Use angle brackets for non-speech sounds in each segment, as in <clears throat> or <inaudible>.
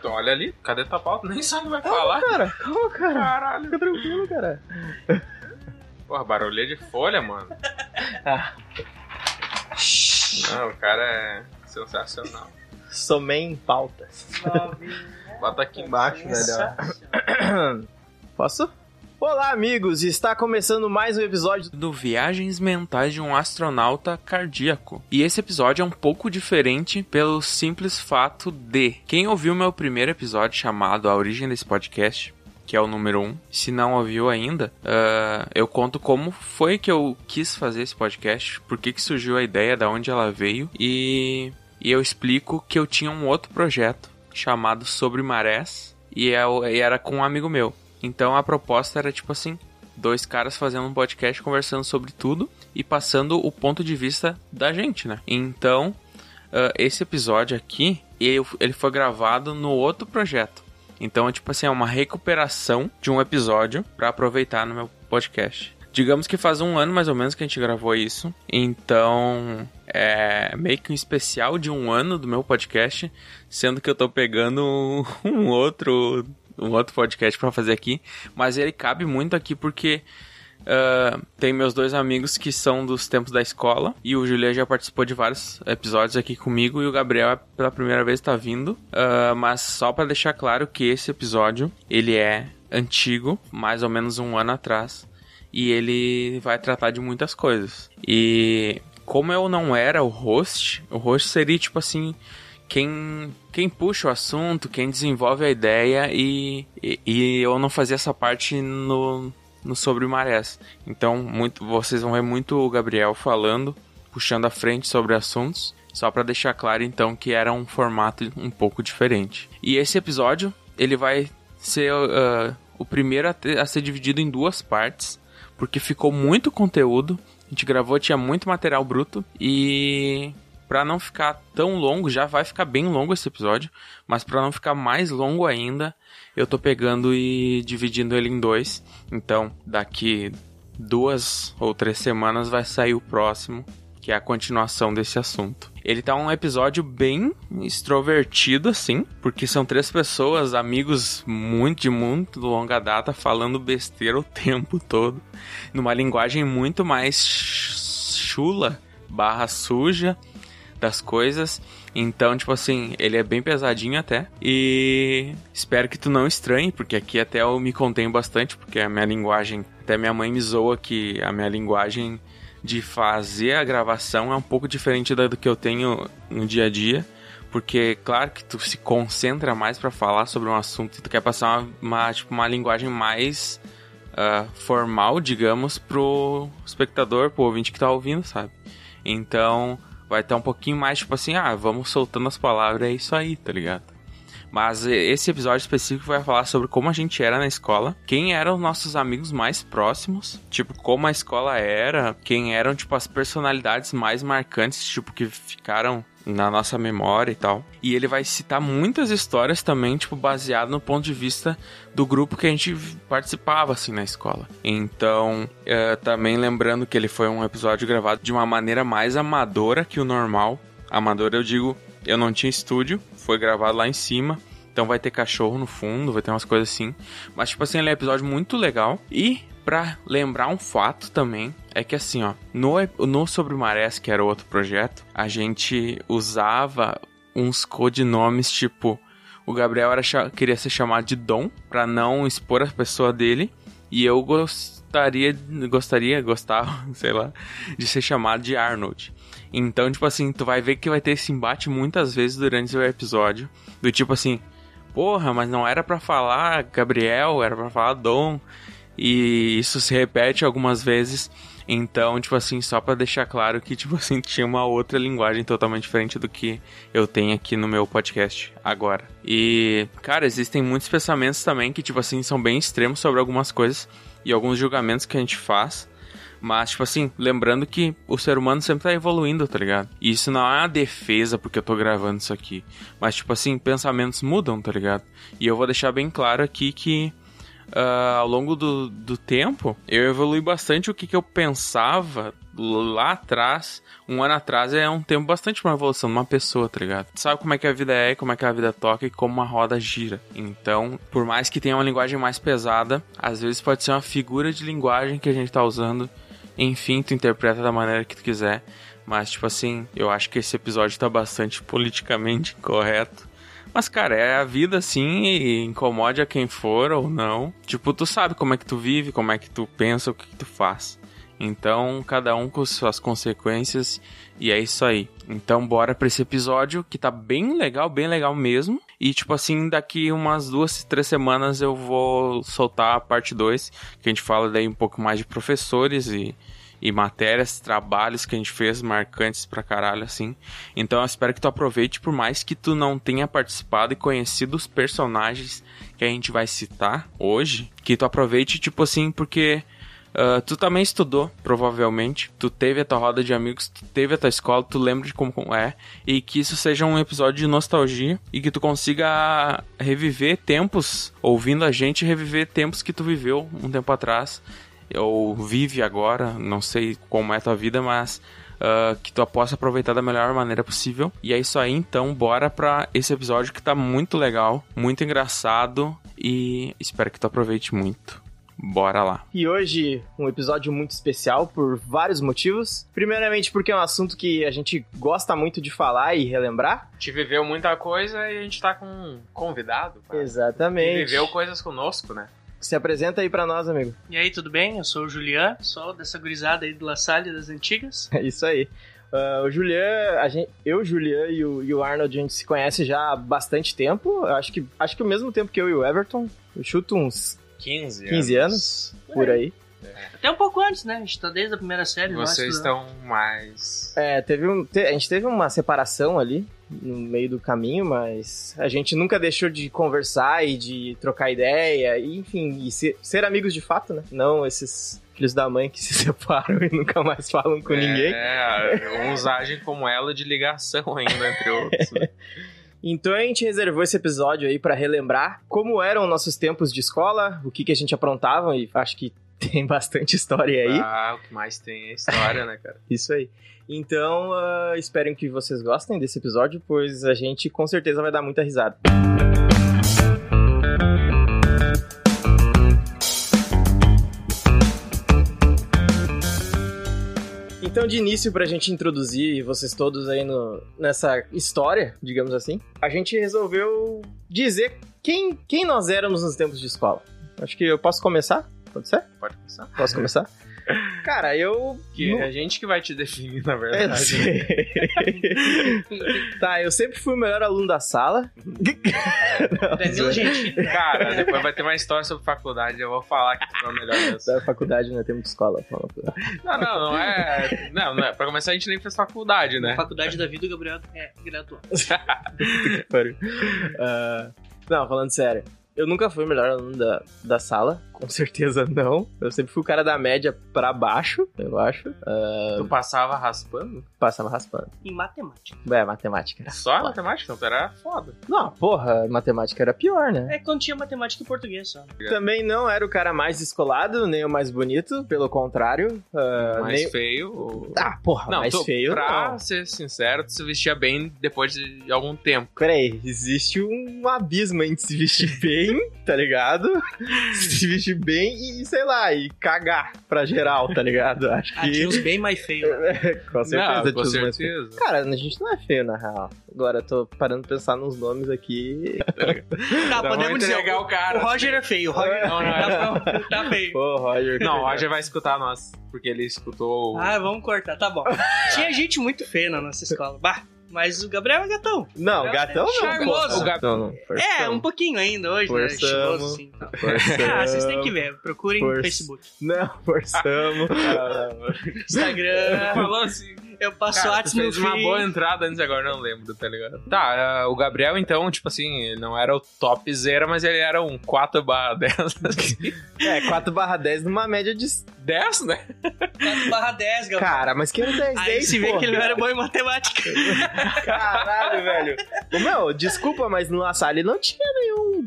Tu olha ali, cadê tua pauta? <laughs> Nem sabe o que vai Calma, falar. cara. Calma, cara. Caralho. Fica tranquilo, cara. <laughs> Porra, barulho de folha, mano. Ah. Não, o cara é sensacional. Somei em pautas. Bota aqui embaixo, velho. Posso? Olá, amigos! Está começando mais um episódio do Viagens Mentais de um Astronauta Cardíaco. E esse episódio é um pouco diferente pelo simples fato de quem ouviu meu primeiro episódio chamado A Origem desse Podcast, que é o número 1, um, se não ouviu ainda, uh, eu conto como foi que eu quis fazer esse podcast, por que, que surgiu a ideia, da onde ela veio e, e eu explico que eu tinha um outro projeto chamado Sobre Marés e, e era com um amigo meu. Então a proposta era tipo assim: dois caras fazendo um podcast conversando sobre tudo e passando o ponto de vista da gente, né? Então, uh, esse episódio aqui, ele, foi gravado no outro projeto. Então, é tipo assim, é uma recuperação de um episódio para aproveitar no meu podcast. Digamos que faz um ano mais ou menos que a gente gravou isso. Então, é meio que um especial de um ano do meu podcast, sendo que eu tô pegando <laughs> um outro um outro podcast para fazer aqui, mas ele cabe muito aqui porque uh, tem meus dois amigos que são dos tempos da escola e o Julian já participou de vários episódios aqui comigo e o Gabriel pela primeira vez está vindo, uh, mas só para deixar claro que esse episódio ele é antigo, mais ou menos um ano atrás, e ele vai tratar de muitas coisas. E como eu não era o host, o host seria tipo assim quem, quem puxa o assunto, quem desenvolve a ideia e, e, e eu não fazia essa parte no, no Sobre Marés. Então, muito, vocês vão ver muito o Gabriel falando, puxando a frente sobre assuntos, só para deixar claro então que era um formato um pouco diferente. E esse episódio, ele vai ser uh, o primeiro a, ter, a ser dividido em duas partes, porque ficou muito conteúdo. A gente gravou, tinha muito material bruto e para não ficar tão longo, já vai ficar bem longo esse episódio, mas para não ficar mais longo ainda, eu tô pegando e dividindo ele em dois. Então, daqui duas ou três semanas vai sair o próximo, que é a continuação desse assunto. Ele tá um episódio bem extrovertido, assim, porque são três pessoas, amigos muito de muito longa data, falando besteira o <laughs> tempo todo, numa linguagem muito mais chula, barra suja, das coisas. Então, tipo assim, ele é bem pesadinho até. E espero que tu não estranhe, porque aqui até eu me contenho bastante, porque a minha linguagem. Até minha mãe me zoa que a minha linguagem de fazer a gravação é um pouco diferente da do que eu tenho no dia a dia. Porque, claro que tu se concentra mais para falar sobre um assunto e tu quer passar uma, uma tipo, uma linguagem mais uh, formal, digamos, pro espectador, pro ouvinte que tá ouvindo, sabe? Então, vai estar um pouquinho mais tipo assim, ah, vamos soltando as palavras, é isso aí, tá ligado? Mas esse episódio específico vai falar sobre como a gente era na escola, quem eram os nossos amigos mais próximos, tipo, como a escola era, quem eram, tipo, as personalidades mais marcantes, tipo, que ficaram na nossa memória e tal. E ele vai citar muitas histórias também, tipo, baseado no ponto de vista do grupo que a gente participava, assim, na escola. Então, é, também lembrando que ele foi um episódio gravado de uma maneira mais amadora que o normal. Amadora, eu digo, eu não tinha estúdio, foi gravado lá em cima. Então vai ter cachorro no fundo, vai ter umas coisas assim. Mas, tipo assim, ele é um episódio muito legal. E pra lembrar um fato também, é que assim, ó, no, no Sobre Marés, que era outro projeto, a gente usava uns codinomes tipo. O Gabriel era, queria ser chamado de Dom, para não expor a pessoa dele. E eu gostaria, gostaria, gostava, <laughs> sei lá, de ser chamado de Arnold. Então, tipo assim, tu vai ver que vai ter esse embate muitas vezes durante o episódio. Do tipo assim, porra, mas não era para falar Gabriel, era para falar Dom. E isso se repete algumas vezes. Então, tipo assim, só para deixar claro que, <laughs> tipo assim, tinha uma outra linguagem totalmente diferente do que eu tenho aqui no meu podcast agora. E, cara, existem muitos pensamentos também que, tipo assim, são bem extremos sobre algumas coisas e alguns julgamentos que a gente faz. Mas, tipo assim, lembrando que o ser humano sempre tá evoluindo, tá ligado? E isso não é uma defesa porque eu tô gravando isso aqui. Mas, tipo assim, pensamentos mudam, tá ligado? E eu vou deixar bem claro aqui que ah, ao longo do, do tempo, eu evolui bastante o que, que eu pensava lá atrás. Um ano atrás é um tempo bastante uma evolução de uma pessoa, tá ligado? Sabe como é que a vida é, como é que a vida toca e como uma roda gira. Então, por mais que tenha uma linguagem mais pesada, às vezes pode ser uma figura de linguagem que a gente tá usando. Enfim, tu interpreta da maneira que tu quiser. Mas, tipo assim, eu acho que esse episódio tá bastante politicamente <laughs> correto. Mas, cara, é a vida assim e incomode a quem for ou não. Tipo, tu sabe como é que tu vive, como é que tu pensa, o que, que tu faz. Então, cada um com suas consequências e é isso aí. Então, bora pra esse episódio que tá bem legal, bem legal mesmo. E, tipo assim, daqui umas duas, três semanas eu vou soltar a parte 2, que a gente fala daí um pouco mais de professores e, e matérias, trabalhos que a gente fez marcantes pra caralho, assim. Então eu espero que tu aproveite, por mais que tu não tenha participado e conhecido os personagens que a gente vai citar hoje, que tu aproveite, tipo assim, porque ah, tu também estudou, provavelmente. Tu teve a tua roda de amigos, tu teve a tua escola, tu lembra de como é. E que isso seja um episódio de nostalgia e que tu consiga reviver tempos, ouvindo a gente, reviver tempos que tu viveu um tempo atrás. Ou vive agora, não sei como é a tua vida, mas ah, que tu possa aproveitar da melhor maneira possível. E é isso aí, então, bora pra esse episódio que tá muito legal, muito engraçado e espero que tu aproveite muito. Bora lá. E hoje, um episódio muito especial por vários motivos. Primeiramente, porque é um assunto que a gente gosta muito de falar e relembrar. A gente viveu muita coisa e a gente tá com um convidado. cara. Que Exatamente. viveu coisas conosco, né? Se apresenta aí pra nós, amigo. E aí, tudo bem? Eu sou o Julian, sou dessa gurizada aí do La Salle das antigas. <laughs> É isso aí. Ah, o Julian, a gente, eu, o Julian e o, e o Arnold, a gente se conhece já há bastante tempo. Eu acho que, acho que o mesmo tempo que eu e o Everton. Eu chuto uns 15 15 anos, por aí. Até um pouco antes, né? A gente tá desde a primeira série. Vocês estão mais. É, teve um, te- a gente teve uma separação ali no meio do caminho, mas a gente nunca deixou de conversar e de trocar ideia, e, enfim, e ser, ser amigos de fato, né? Não esses filhos da mãe que <laughs> se separam e nunca mais falam com ninguém. É, uns agem como ela de ligação ainda, entre outros. né? <laughs> Então a gente reservou esse episódio aí pra relembrar como eram nossos tempos de escola, o que, que a gente aprontava, e acho que <laughs> tem bastante história aí. Ah, o que mais tem é história, né, cara? Isso aí. Então, ah, espero que vocês gostem desse episódio, pois a gente com certeza vai dar muita risada. Então, de início, pra gente introduzir vocês todos aí no, nessa história, digamos assim, a gente resolveu dizer quem, quem nós éramos nos tempos de escola. Acho que eu posso começar? Pode ser? Pode começar. Posso começar? <laughs> Cara, eu. Que não- é a gente que vai te definir, na <laughs> Eu verdade. sei. tá, eu sempre fui o melhor aluno da sala. <laughs> Danilo Gentili. Cara, depois vai ter uma história sobre faculdade, eu vou falar que tu é o melhor. Da faculdade, né? Tem muita escola. fala. Não, não, não é. Não, não é. Pra começar, a gente nem fez faculdade, né? faculdade da vida, o Gabriel é graduado. <laughs> Ah, não, falando sério. Eu nunca fui o melhor aluno da, da sala, com <laughs> certeza não. Eu sempre fui o cara da média pra baixo, eu acho. Ah, Tu passava raspando? passava raspando. Em matemática. É, matemática era. Só foda. matemática? Então tu era foda. Não, porra, matemática era pior, né? É quando tinha matemática e português só. Também não era o cara mais descolado, nem o mais bonito, pelo contrário. ah, mais nem... feio. ou- Ah, porra, Não, mais tu, feio. pra não. ser sincero, tu se vestia bem depois de algum tempo. Peraí, existe um abismo entre se vestir <laughs> bem, tá ligado? <laughs> Se vestir bem e, sei lá, e cagar pra geral, tá ligado? Acho Ah, que. tinha uns bem mais feios. <laughs> com certeza, não, tinha com certeza. feios. Cara, a gente não é feio, na real. Agora, eu tô parando pra pensar nos nomes aqui. <laughs> Tá, Vamos podemos dizer. o cara. O Roger é feio. O Roger Não, não, tá, tá feio. Pô, Roger. Não, o Roger vai escutar nós, porque ele escutou. o- Ah, vamos cortar, tá bom. Tinha gente muito feia na nossa escola. Bah, mas o Gabriel é gatão. Não, gatão não. Charmoso. O gatão. Não, não. É, forçamos. um pouquinho ainda hoje, né? Forçamos. Estiloso, assim. então. <laughs> Ah, vocês têm que ver. Procurem no. Facebook. Não, forçamos. <laughs> Instagram. Falou assim. Eu passo Cara, tu WhatsApp no fez uma boa entrada antes, agora não lembro, tá ligado? Tá, ah, o Gabriel, então, tipo assim, ele não era o topzera, mas ele era um 4 barra 10. <laughs> é, 4 barra 10 numa média de... 10, né? 4 barra 10, Gabriel. Cara, mas que era 10, Aí 10, se vê que ele não era bom em matemática. <laughs> Caralho, velho. Ô, meu, desculpa, mas no La Salle não tinha nenhum,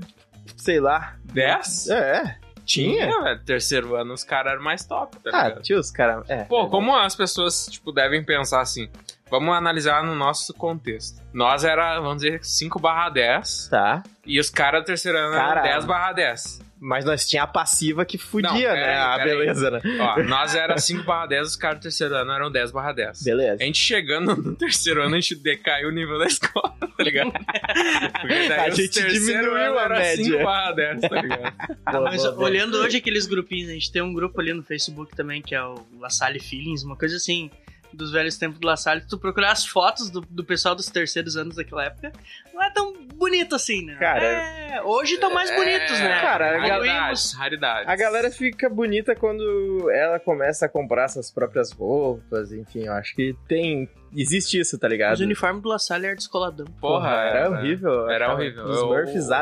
sei lá. 10? É, Tinha? velho. Terceiro ano os caras eram mais top, tá Ah, ligado? tio, os caras. É. Pô, como as pessoas, tipo, devem pensar assim? Vamos analisar no nosso contexto. Nós era, vamos dizer, 5 barra 10 Tá. e os caras do terceiro ano eram Caralho. 10 barra 10. Mas nós tinha a passiva que fudia, Não, né? peraí, a beleza, né? Ó, nós era 5 barra 10, os caras do terceiro ano eram 10 barra 10. Beleza. A gente chegando no terceiro ano, a gente decaiu o nível da escola, <laughs> tá ligado? Porque daí A gente diminuiu a era média. 5 barra 10, tá ligado? <laughs> Boa, Mas boa, boa. olhando hoje aqueles grupinhos, a gente tem um grupo ali no Facebook também, que é o La Salle Feelings, uma coisa assim, dos velhos tempos do La Salle. Se tu procurar as fotos do, do pessoal dos terceiros anos daquela época, não é tão bonito assim, né? Cara, É, hoje estão mais bonitos, né? Cara, a raridades, Evoluímos. raridades. A galera fica bonita quando ela começa a comprar suas próprias roupas, enfim, eu acho que tem. Existe isso, tá ligado? Os uniformes do La Salle era descoladão. Porra, era, horrível. eu Era horrível. Os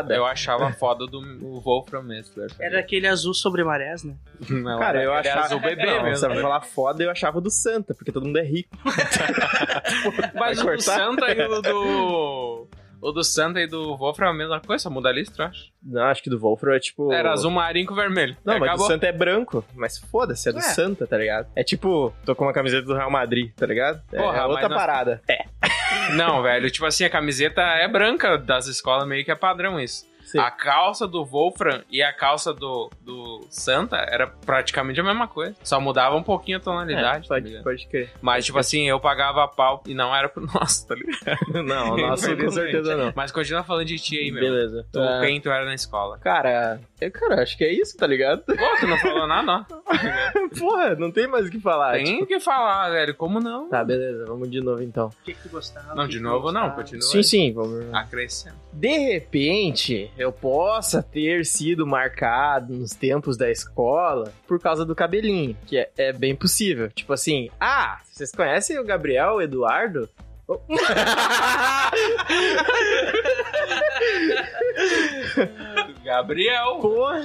Eu, eu achava foda do o Wolfram Messler. Era aquele azul sobre marés, né? Não, Cara, eu era achava. azul bebê não, mesmo. Você vai falar foda, eu achava do Santa, porque todo mundo é rico. <laughs> Mas Vai o do? Santa e o do... O do Santa e do Wolfram é a mesma coisa, só muda a listra, eu acho. Não, acho que do Wolfram é tipo. Era azul marinho com vermelho. Não, E mas acabou. do Santa é branco. Mas foda-se, é do Ué. Santa, tá ligado? É tipo, tô com uma camiseta do Real Madrid, tá ligado? É, Porra, é outra parada. Não, velho, tipo assim, a camiseta é branca das escolas, meio que é padrão isso. Sim. A calça do Wolfram e a calça do, do Santa era praticamente a mesma coisa. Só mudava um pouquinho a tonalidade. É, tá pode, ligado? pode crer. Mas, tipo assim, eu pagava pau e não era pro <laughs> nosso, tá ligado? <laughs> Não, o nosso com certeza não. Mas continua falando de ti aí, meu. Beleza. Tu, Ah, Quem tu era na escola? Cara, eu, cara, acho que é isso, tá ligado? Pô, tu não falou nada, não. <laughs> Porra, não tem mais o que falar. Tem tipo- que falar, velho. Como não? Tá, beleza, vamos de novo então. O que, que tu gostava? Não, o de novo não, continua. Sim, sim, vamos. Acrescenta. De repente, eu possa ter sido marcado nos tempos da escola por causa do cabelinho, que é, é bem possível. Tipo assim, ah, vocês conhecem o Gabriel, o Eduardo? Oh. <laughs> Gabriel. Porra!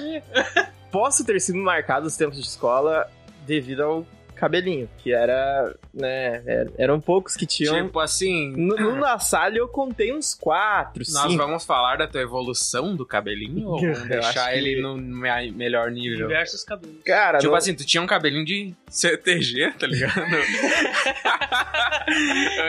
Posso ter sido marcado nos tempos de escola devido ao cabelinho, que era, né, era- eram poucos que tinham... Tipo assim, No, no <clears throat> Salle eu contei uns quatro, nós cinco. vamos falar da tua evolução do cabelinho ou <laughs> Eu vamos deixar que- ele no me- melhor nível? Diversos cabelos. Cara, Tipo não- assim, tu tinha um cabelinho de CTG, tá ligado? <laughs>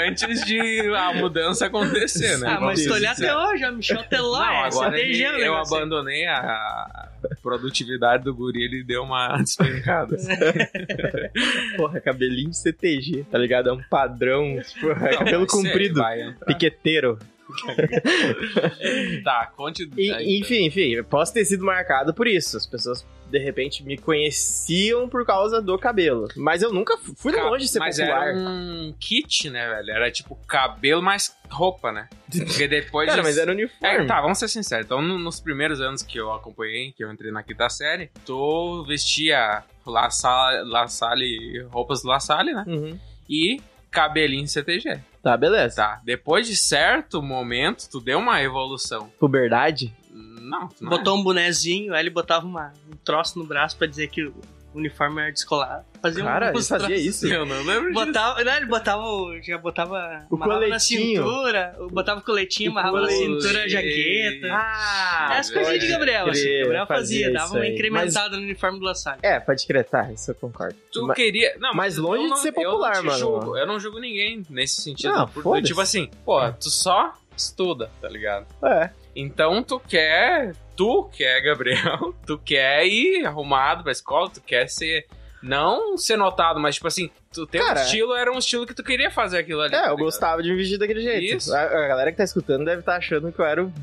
Antes de a mudança acontecer, né? Ah, mas se tu olhar até hoje, a Michel até lá, Não, é agora CTG, eu negócio. abandonei a produtividade do guri, ele deu uma <laughs> despencada. <laughs> Porra, cabelinho de CTG, tá ligado? É um padrão, tipo, é cabelo comprido, entrar. piqueteiro. <laughs> Tá, conte. E- enfim, enfim, posso ter sido marcado por isso. As pessoas, de repente, me conheciam por causa do cabelo. Mas eu nunca fu- fui Ca- longe de ser Mas popular. era um kit, né, velho? Era tipo cabelo mais roupa, né? Porque depois. <laughs> Cara, mas era É, uniforme. tá, vamos ser sinceros. Então, no- nos primeiros anos que eu acompanhei, que eu entrei na quinta série, tu vestia La Salle, La Salle roupas do La Salle, né? Uhum. E cabelinho CTG. Tá, beleza. Tá. Depois de certo momento, tu deu uma evolução. Puberdade? Não, não Botou um bonezinho, aí ele botava uma- um troço no braço pra dizer que o uniforme era descolado. Fazia Cara, um, ele fazia troços. isso. Eu não lembro disso. Botava, não, ele botava, o- já botava, O amarrava na coletinho. cintura, botava o coletinho, O amarrava na cintura a jaqueta. Ah, É as coisinhas de Gabriel, assim. Gabriel fazia, fazia dava uma incrementada no uniforme do La Salle. É, pode crer, tá, isso eu concordo. Tu Mas- queria. Não, mas eu longe de não- ser eu não popular, te mano. julgo. Eu não julgo ninguém nesse sentido. Não, porque, tipo assim, pô, tu só estuda, tá ligado? É. Então tu quer. Tu quer, Gabriel, <laughs> tu quer ir arrumado pra escola, tu quer ser. Não ser notado, mas tipo assim, tu teu Cara, estilo era um estilo que tu queria fazer aquilo ali. É, tá eu ligado? gostava de me vestir daquele jeito. Isso. A, a galera que tá escutando deve estar achando que eu era o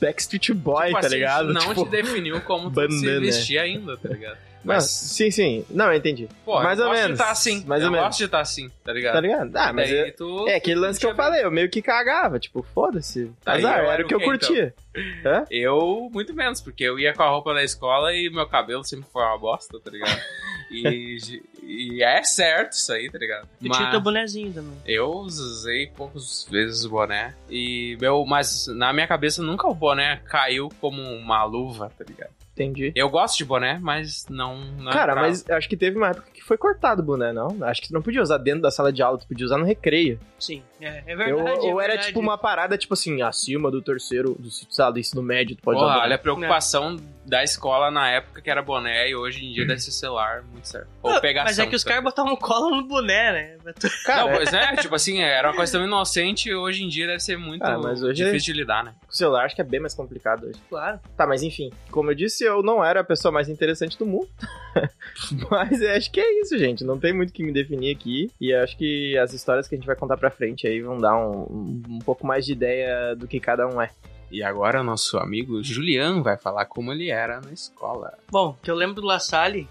Backstreet Boy, Tipo tá assim, ligado? Não tipo, te definiu como tu se vestia ainda, tá ligado? Não, Mas, sim, sim. Não, eu entendi. pô, mais eu ou gosto menos. de estar assim. Mais eu ou menos. gosto de estar assim, tá ligado? Tá ligado? Ah, mas é, tu- é aquele lance que eu falei, eu meio que cagava, tipo, foda-se. Tá, Azar, e eu era era o que eu quê, curtia. Hã? Eu, muito menos, porque eu ia com a roupa da escola e meu cabelo sempre foi uma bosta, tá ligado? <laughs> E, e é certo isso aí, tá ligado? Tu tinha teu bonezinho também. eu usei poucas vezes o boné. E meu, mas na minha cabeça nunca o boné caiu como uma luva, tá ligado? Entendi. Eu gosto de boné, mas não. não é Cara, pra- mas eu acho que teve uma época que foi cortado o boné, não? Acho que tu não podia usar dentro da sala de aula, tu podia usar no recreio. Sim, é, é Eu- verdade. ou é era verdade. tipo uma parada, tipo assim, acima do terceiro, do sei do ensino médio, tu pode Porra, usar olha a preocupação da escola na época que era boné e hoje em dia deve ser celular, muito certo. Ou pegação. Mas é que os sabe? caras botavam cola no boné, né? Cara, Não, pois é, tipo assim, era uma coisa tão inocente e hoje em dia deve ser muito Ah, mas hoje difícil de lidar, né? com o celular acho que é bem mais complicado hoje. Claro. Tá, mas enfim, como eu disse, eu não era a pessoa mais interessante do mundo. <laughs> mas eu acho que é isso, gente. Não tem muito o que me definir aqui. E eu acho que as histórias que a gente vai contar pra frente aí vão dar um, um pouco mais de ideia do que cada um é. E agora o nosso amigo Julian vai falar como ele era na escola. Bom, que eu lembro do La Salle,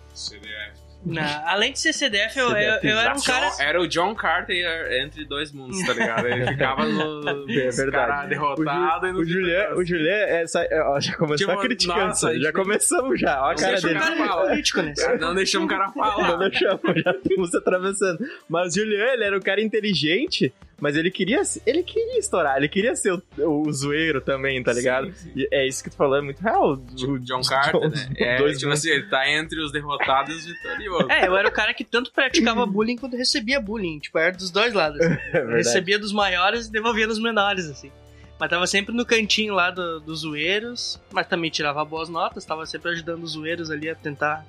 na- além de ser CDF, eu, eu, eu era um cara. Era o John Carter entre dois mundos, tá ligado? Ele <laughs> ficava no É verdade. cara O, derrotado e no o Julian, o Julian é essa- é, ó, já começou Tipo, a criticar nossa, gente Já começamos já. Ó a Não cara dele. cara cara falar. político, né? Não deixamos o cara <laughs> Não falar. deixamos, já estamos se atravessando. Mas o Julian, ele era um cara inteligente, mas ele queria, ele queria estourar, ele queria ser o, o zoeiro também, tá ligado? Sim, sim. E é isso que tu falou, é muito real. O John Carter, né? É, dois tipo assim, ele tá entre os derrotados e os vitoriosos. É, eu era o cara que tanto praticava bullying quanto recebia bullying. Tipo, era dos dois lados. assim. <laughs> É recebia dos maiores e devolvia dos menores, assim. Mas tava sempre no cantinho lá do- dos zoeiros, mas também tirava boas notas, tava sempre ajudando os zoeiros ali a tentar,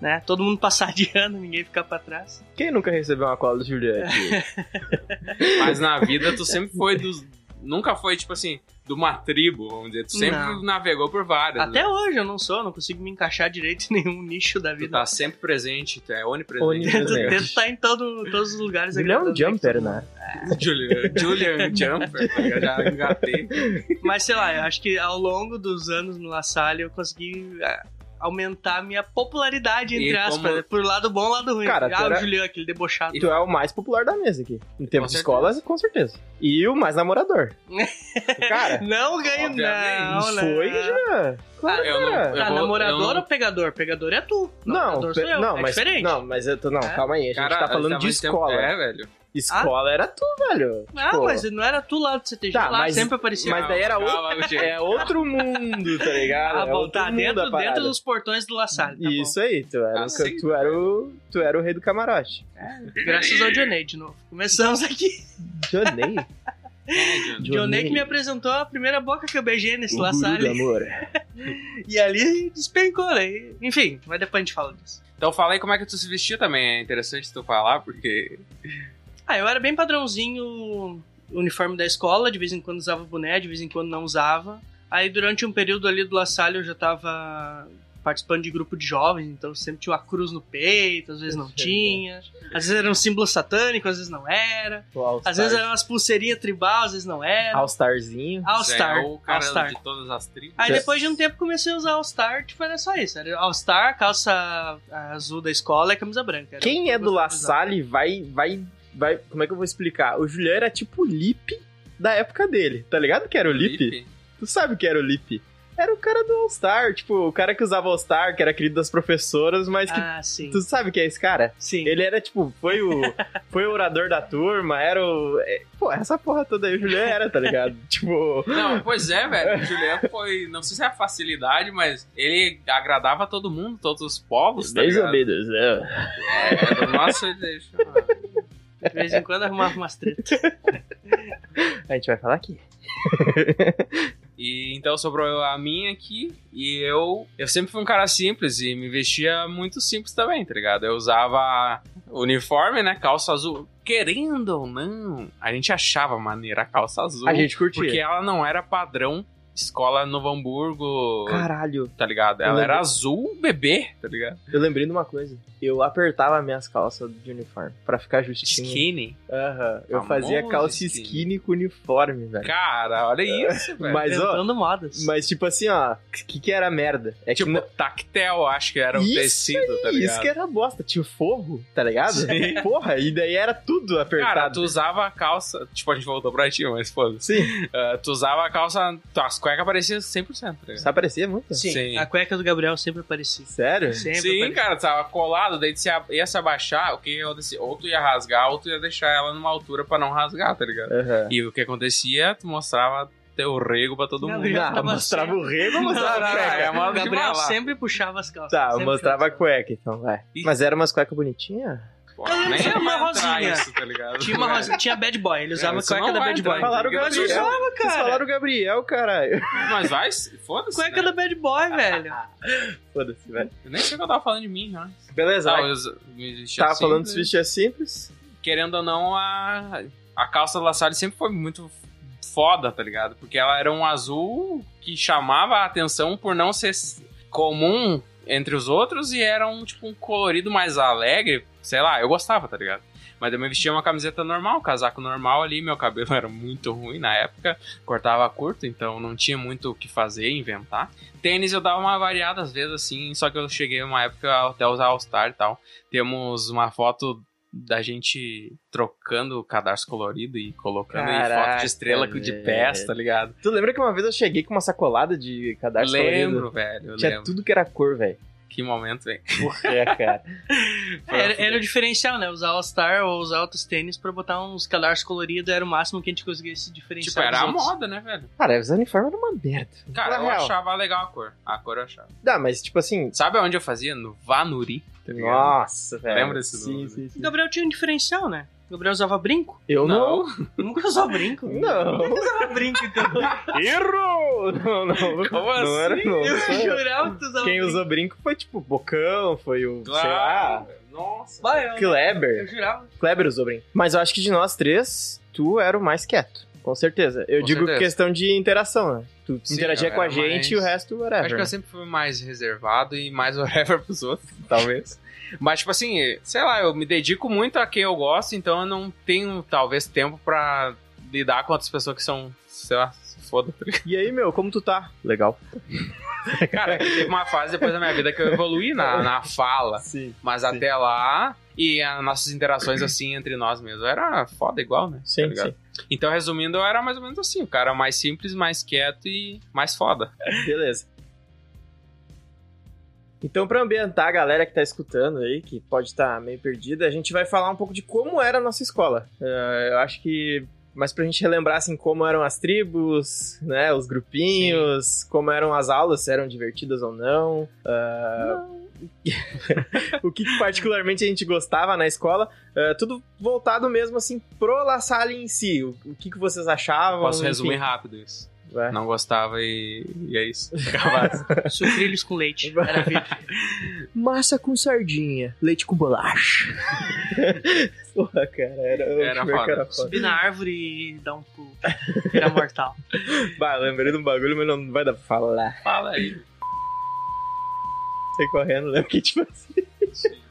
né? Todo mundo passar de ano, ninguém ficar pra trás. Quem nunca recebeu uma cola do aqui? <laughs> Mas na vida tu sempre foi dos. Nunca foi, tipo assim, de uma tribo, vamos dizer. Tu sempre Não. navegou por várias. Até né? hoje eu não sou, não consigo me encaixar direito em nenhum nicho da Tu vida. tá sempre presente, tu é onipresente. Onipresente. Tento, tento estar em todo, todos os lugares. Julian é um jumper, né? Julian, Julian Jumper, tá ligado? já engatei. Mas sei lá, eu acho que ao longo dos anos no La Salle eu consegui ah, aumentar a minha popularidade, entre E aspas, como- né? por lado bom e lado ruim. Cara, ah, era- o Julian, aquele debochado. Tu é o mais popular da mesa aqui. Em termos de certeza. escola, com certeza. E o mais namorador. <laughs> Cara, Não ganho, não, né? foi já. Claro, Eu não- eu Tá, vou- namorador eu não- ou pegador? Pegador é tu. Não, pe- sou eu. não, é mas diferente. não, mas eu tô, não, É? calma aí, a gente Cara, tá falando de muito tempo- escola. É, velho. Escola era tu, velho. Ah, Tipo, mas não era tu lá do CTG, Tá, lá mas- sempre aparecia. mas daí era Calma, outro, é outro mundo, tá ligado? Ah, é bom, outro tá mundo dentro, dentro dos portões do La Salle, tá Isso aí, tu era, Ah, o- sim. tu, era o, tu era o rei do camarote. bom. Graças ao Dionei de novo. Começamos aqui. É, Dionei <laughs> que me apresentou a primeira boca que eu beijei nesse o La Salle. amor. <laughs> E ali despencou, né? Enfim, mas depois a gente fala disso. Então fala aí como é que tu se vestia também. É interessante tu falar, porque. Ah, eu era bem padrãozinho uniforme da escola, de vez em quando usava boné, de vez em quando não usava. Aí durante um período ali do La Salle eu já tava participando de grupo de jovens, então sempre tinha uma cruz no peito, às vezes não tinha. Às vezes era um símbolo satânico, às vezes não era. Às vezes eram umas pulseirinhas tribal, às vezes não era. All-Starzinho. All Star. É o cara All Star. de todas as tribos. Aí depois de um tempo comecei a usar All Star, tipo, era só isso. Era All Star, calça azul da escola e camisa branca. Era Quem que é do La. Salle vai, vai, vai... Como é que eu vou explicar? O Julian era tipo o Lipe da época dele. Tá ligado que era o? Lipe. Tu sabe que era o Lipe? Era o cara do All-Star, tipo, o cara que usava All-Star, que era querido das professoras, mas que... Ah, sim. Tu sabe que é esse cara? Sim. Ele era, tipo, foi o, <laughs> foi o orador da turma, era o... é, pô, essa porra toda aí o Julian era, tá ligado? <laughs> tipo... Não, pois é, velho. O <laughs> Juliano foi. Não sei se é a facilidade, mas ele agradava todo mundo, todos os povos. Tá ou ligado? menos, né? É, do nosso ele deixa. De vez em quando arrumava umas tretas. A gente vai falar aqui. E então sobrou a minha aqui. E eu. Eu sempre fui um cara simples e me vestia muito simples também, tá ligado? Eu usava uniforme, né? Calça azul. Querendo ou não, a gente achava maneira a calça azul. A gente curtia. Porque ela não era padrão escola Novo Hamburgo, Caralho, tá ligado? Ela era azul bebê, tá ligado? eu lembrei de uma coisa. Eu apertava minhas calças de uniforme pra ficar justinho. Skinny. Aham, eu Famoso fazia calça skinny. skinny com uniforme, velho. Cara, olha isso, velho. Mas, ó, Inventando modas. mas tipo assim, ó, o que que era merda? É que Tipo, não- tactel, acho que era o Isso tecido, tá ligado? Isso que era bosta, tinha o forro, tá ligado? <laughs> Porra, e daí era tudo apertado. Cara, tu usava a calça. Tipo, a gente voltou pra ti, mas foda-se. Sim, Ah, tu usava a calça. As cuecas pareciam 100%, tá ligado? isso aparecia muito. Sim, Sim. a cueca do Gabriel sempre aparecia. Sério? Sempre Sim, aparecia. cara, tu tava colado, daí tu se a- ia se abaixar, o que ia acontecer? Ou tu ia rasgar, ou tu ia deixar ela numa altura pra não rasgar, tá ligado? Aham. E o que acontecia, tu mostrava ter o rego pra todo mundo. Gabriel Não, tava mostrava sempre- o rego ou mostrava Não, a não, não, cueca? é Gabriel sempre puxava as calças. Tá, eu mostrava a cueca, então, vai. Mas era umas cuecas bonitinhas? Pô, nem Tinha uma rosinha. isso, tá ligado? Tinha uma rosa, tinha bad boy, ele usava É, a cueca da bad entrar boy. Falaram Gabriel. Gabriel. Usava, Vocês cara. falaram Gabriel, caralho. Mas vai, foda-se. Cueca né? da bad boy, velho. Foda-se, velho. Eu nem sei o que eu tava falando de mim, né? Beleza, Tá, eu Tava falando dos vestidos simples. Querendo ou não, a, a calça da La Salle sempre foi muito foda, tá ligado? Porque ela era um azul que chamava a atenção por não ser comum entre os outros e era um, tipo, um colorido mais alegre. Sei lá, eu gostava, tá ligado? Mas eu me vestia uma camiseta normal, um casaco normal ali, meu cabelo <laughs> era muito ruim na época, cortava curto, então não tinha muito o que fazer, inventar. Tênis eu dava uma variada às vezes assim, só que eu cheguei uma época até usar All-Star e tal. Temos uma foto da gente trocando o cadarço colorido e colocando aí foto Caraca, de estrela de velho. pés, tá ligado? Tu lembra que uma vez eu cheguei com uma sacolada de cadarço lembro, colorido? velho, eu Tinha lembro. tudo que era cor, velho. Que momento, velho. Porra, é, cara. Era, era o diferencial, né? Usar All-Star ou usar outros tênis pra botar uns cadarços coloridos era o máximo que a gente conseguia se diferenciar. Tipo, era a outros. moda, né, velho? Cara, os uniformes eram uma merda. Cara, eu real. achava legal a cor. A cor eu achava. Dá, mas tipo assim. Sabe onde eu fazia? No Vanuri. Tá? Nossa, velho. Lembra desse sim, nome, sim, O sim. Gabriel tinha um diferencial, né? Gabriel usava brinco. Eu não. Nunca usou brinco. <laughs> Não. usava brinco, então. Errou! Não, não. <laughs> Como não assim? era, não. Eu Só- jurava que tu usava Quem brinco. usou brinco foi tipo Bocão, foi o. Sei lá. Nossa. Vai, eu, eu Kleber. jurava. Kleber usou brinco. Mas eu acho que de nós três, tu era o mais quieto. Com certeza. Eu Com digo certeza. questão de interação, né? Tu Sim, interagia com a gente mais- e o resto, whatever. Acho que eu sempre fui mais reservado e mais whatever <laughs> pros outros, talvez. Mas, tipo assim, sei lá, eu me dedico muito a quem eu gosto, então eu não tenho, talvez, tempo pra lidar com outras pessoas que são, sei lá, foda. tá? <laughs> E aí, meu, como tu tá? Legal. <laughs> Cara, teve uma fase depois da minha vida que eu evoluí na, na fala. Sim. Mas Sim. até lá, e as nossas interações assim entre nós mesmos, era foda igual, né? Tá Sim, ligado? sim. Então, resumindo, eu era mais ou menos assim, o cara mais simples, mais quieto e mais foda. <laughs> Beleza. Então, pra ambientar a galera que tá escutando aí, que pode estar meio perdida, a gente vai falar um pouco de como era a nossa escola. Eh, eu acho que. Mas pra gente relembrar, assim, como eram as tribos, né? Os grupinhos, como eram as aulas, se eram divertidas ou não. ah, <laughs> o que, particularmente a gente gostava na escola. eh, tudo voltado mesmo, assim, pro La Salle em si. O, o que, que vocês achavam. Posso enfim. resumir rápido isso. Vai. Não gostava e, e é isso. <laughs> Sucrilhos com leite. Era vida. Massa com sardinha, leite com bolacha. <laughs> Porra, cara, era, Era foda. era foda. Subir na árvore e dar um pulo. Era mortal. Bah, lembrei de um bagulho, mas não vai dar pra falar. Fala aí. Sai correndo, lembra que tipo assim.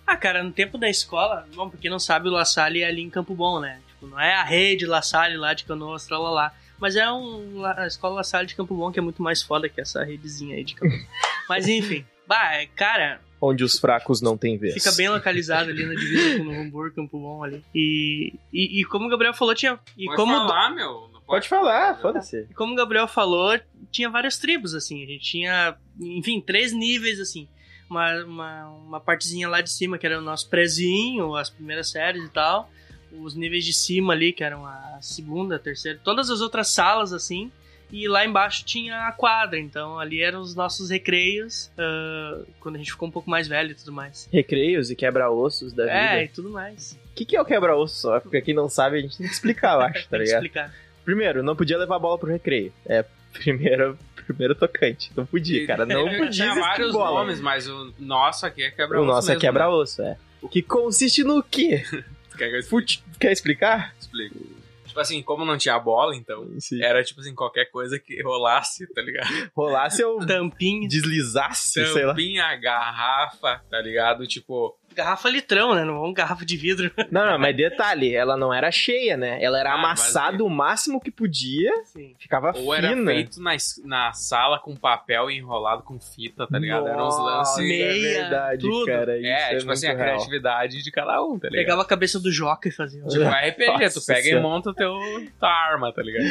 Ah, cara, no tempo da escola, bom, pra quem não sabe, o La Salle é ali em Campo Bom, né? Tipo, não é a rede La Salle lá de Canoas, lá. Mas é um, a escola La Salle de Campo Bom que é muito mais foda que essa redezinha aí de Campo Bom. <laughs> Mas enfim, bah, é, cara, Onde os fracos não têm vez. fica bem localizado ali na divisa com o Novo Hamburgo, Campo Bom ali. E, e, e como o Gabriel falou, tinha. E Pode como, falar, meu. Não Pode falar, foda-se. E como o Gabriel falou, tinha várias tribos, assim. A gente tinha, enfim, três níveis, assim. Uma, uma, uma partezinha lá de cima, que era o nosso prezinho, as primeiras séries e tal. Os níveis de cima ali, que eram a segunda, a terceira, todas as outras salas, assim. E lá embaixo tinha a quadra, então ali eram os nossos recreios, ah, quando a gente ficou um pouco mais velho e tudo mais. Recreios e quebra-ossos da É, vida. e tudo mais. O que, que é o quebra-osso só? Porque quem não sabe, a gente tem que explicar, eu <laughs> acho, tá Tem que ligado? explicar. Primeiro, não podia levar a bola pro recreio. É, primeiro, primeiro tocante. Não podia, cara. Não podia Tinha vários bola. nomes, mas o nosso aqui é quebra O nosso é mesmo, quebra-osso, é. O que consiste no quê? né? <laughs> Quer que? Fute... Quer explicar? Explico. Tipo assim, como não tinha bola, então Sim. era tipo assim, qualquer coisa que rolasse, tá ligado? Rolasse ou Tampinha. deslizasse, sei lá. Tampinha, garrafa, tá ligado? Tipo, Garrafa litrão, né? Não vamos garrafa de vidro. <laughs> Não, não, mas detalhe, ela não era cheia, né? Ela era Ah, amassada o máximo que podia, Sim. ficava ou era fina. feito na, na sala com papel enrolado com fita, tá ligado? Eram uns Nossa, lances. meia, é verdade, tudo. cara. Isso É, é, tipo assim, a real. criatividade de cada um, tá ligado? Pegava a cabeça do Joca e fazia. Tipo, RPG, tu Nossa pega e Senhora. monta o teu, tua arma, tá ligado?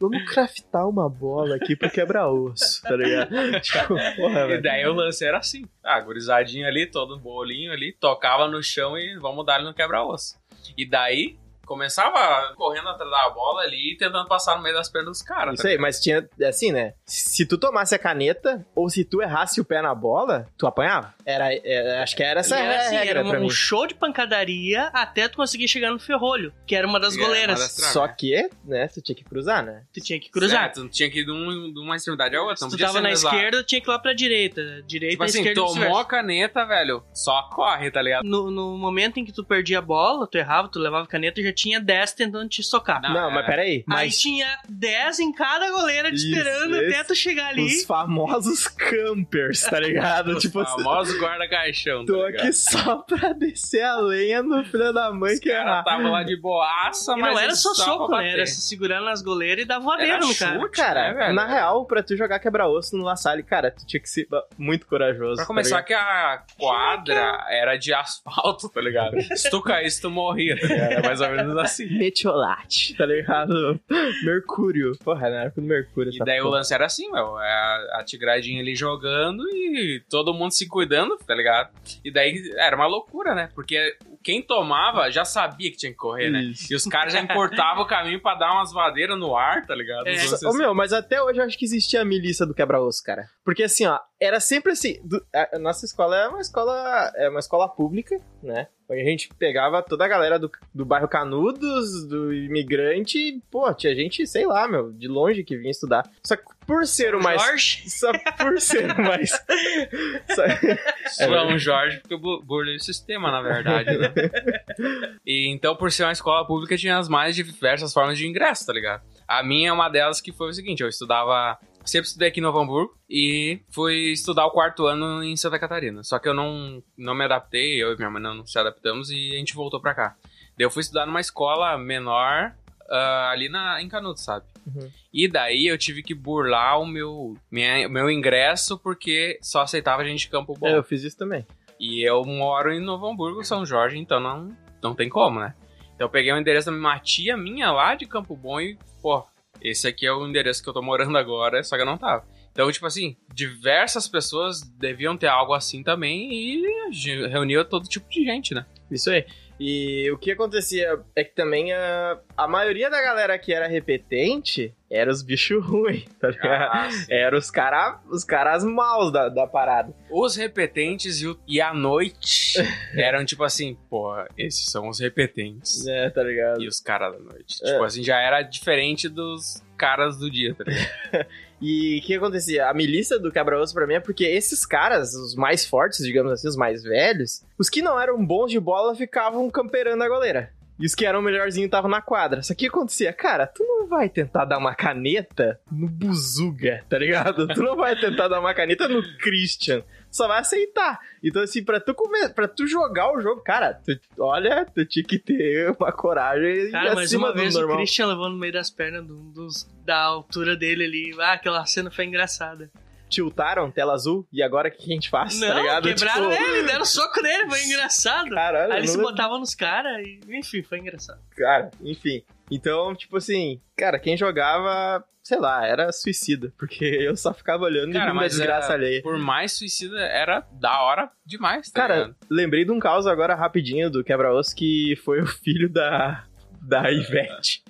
Vamos craftar uma bola aqui pro quebra-osso, tá ligado? <laughs> tipo, porra, E velho. daí o lance era assim. Ah, gurizadinho ali, todo bolinho ali, tocava no chão e vamos dar ele no quebra-osso. E daí, começava correndo atrás da bola ali e tentando passar no meio das pernas dos caras. Isso tá aí, mas tinha, assim, né? Se tu tomasse a caneta, ou se tu errasse o pé na bola, tu apanhava. Era, era- acho que era essa era, assim, regra era um, mim. show de pancadaria até tu conseguir chegar no ferrolho, que era uma das Que era uma goleiras. das. Só que, né, tu tinha que cruzar, né? Tu tinha que cruzar. Certo, tinha que ir de, um- de uma extremidade à outra. Se tu tava na lado. esquerda, tinha que ir lá pra direita. Direita Tipo e assim, esquerda e tomou a caneta, velho, só corre, tá ligado? no, no momento em que tu perdia a bola, tu errava, tu levava a caneta, já tinha 10 tentando te socar. Não, Não, é. mas peraí. Aí Mas tinha 10 em cada goleira te Isso, esperando esse- até tu chegar ali. os famosos campers, tá ligado? Os tipo assim, famosos guarda-caixão. tô tá ligado? aqui só pra descer a lenha no filho da mãe Os que errar. estavam lá de boaça, E mas não era eles só soco, né? Era se segurando nas goleiras e dar voadeira Era no cara. chute, Cara, né, na real, pra tu jogar quebra-osso no La Salle, cara, tu tinha que ser muito corajoso. Pra tá começar ligado? que a quadra era de asfalto, tá ligado? Se tu caísse, tu morria, tá ligado? Era mais ou menos <laughs> assim. Metiolate, tá ligado? Mercúrio. Porra, na época do Mercúrio. E daí o porra. lance era assim, meu. é A, a tigradinha ali jogando e todo mundo se cuidando, tá ligado? E daí era uma loucura, né? Porque quem tomava já sabia que tinha que correr, né? Isso. E os caras já encurtavam o caminho pra dar umas vadeiras no ar, tá ligado? É. Ô, meu, mas até hoje eu acho que existia a milícia do quebra-osso, cara. Porque assim, ó, era sempre assim. do- a, a nossa escola é uma escola. É uma escola pública, né? Onde a gente pegava toda a galera do, do bairro Canudos, do imigrante, e, pô, tinha gente, sei lá, meu, de longe que vinha estudar. Só que por ser o mais. Jorge, <laughs> Só por ser o mais. <laughs> só- São Jorge, porque eu bu- burlei o sistema, na verdade, né? <laughs> e então, por ser uma escola pública, tinha as mais diversas formas de ingresso, tá ligado? A minha é uma delas que foi o seguinte: eu estudava. Sempre estudei aqui em Novo Hamburgo e fui estudar o quarto ano em Santa Catarina. Só que eu não, não me adaptei, eu e minha mãe não se adaptamos e a gente voltou pra cá. Daí eu fui estudar numa escola menor ah, ali na, em Canudos, sabe? Uhum. E daí eu tive que burlar o meu, minha, meu ingresso porque só aceitava gente de Campo Bom. É, eu fiz isso também. E eu moro em Novo Hamburgo, São Jorge, então não, não tem como, né? Então eu peguei o endereço da uma tia minha lá de Campo Bom e, pô, esse aqui é o endereço que eu tô morando agora, só que eu não tava. Então, tipo assim, diversas pessoas deviam ter algo assim também e reunia todo tipo de gente, né? Isso aí. E o que acontecia é que também a, a maioria da galera que era repetente era os bichos ruins, <laughs> tá ligado? Ah. Era os caras os caras maus da, da parada. Os repetentes e, o- e a noite <laughs> eram tipo assim, pô, esses são os repetentes. É, tá ligado? E os caras da noite. É. Tipo assim, já era diferente dos caras do dia, tá ligado? <laughs> E o que acontecia? A milícia do quebra-osso pra mim é porque esses caras, os mais fortes, digamos assim, os mais velhos, os que não eram bons de bola ficavam camperando a goleira. E os que eram melhorzinhos estavam na quadra. Só que acontecia? Cara, tu não vai tentar dar uma caneta no Buzuga, tá ligado? Tu não vai tentar dar uma caneta no Christian. Só vai aceitar. Então, assim, pra tu, come... pra tu jogar o jogo, cara, tu... olha, tu tinha que ter uma coragem Cara, mas uma vez normal. o Christian levou no meio das pernas do- dos, da altura dele ali. Ah, aquela cena foi engraçada. Tiltaram, tela azul, e agora o que a gente faz, Não, tá ligado? quebraram Tipo, ele, deram soco nele, foi <laughs> engraçado. Caralho, Aí ele eu se não botava nos caras e, enfim, foi engraçado. Cara, enfim. Então, tipo assim, cara, quem jogava, sei lá, era suicida. <laughs> Porque eu só ficava olhando Cara, e vendo a desgraça é, alheia. por mais suicida, era da hora demais, tá Cara, ligado? lembrei de um caso agora rapidinho do quebra-osso que foi o filho da, da Ivete.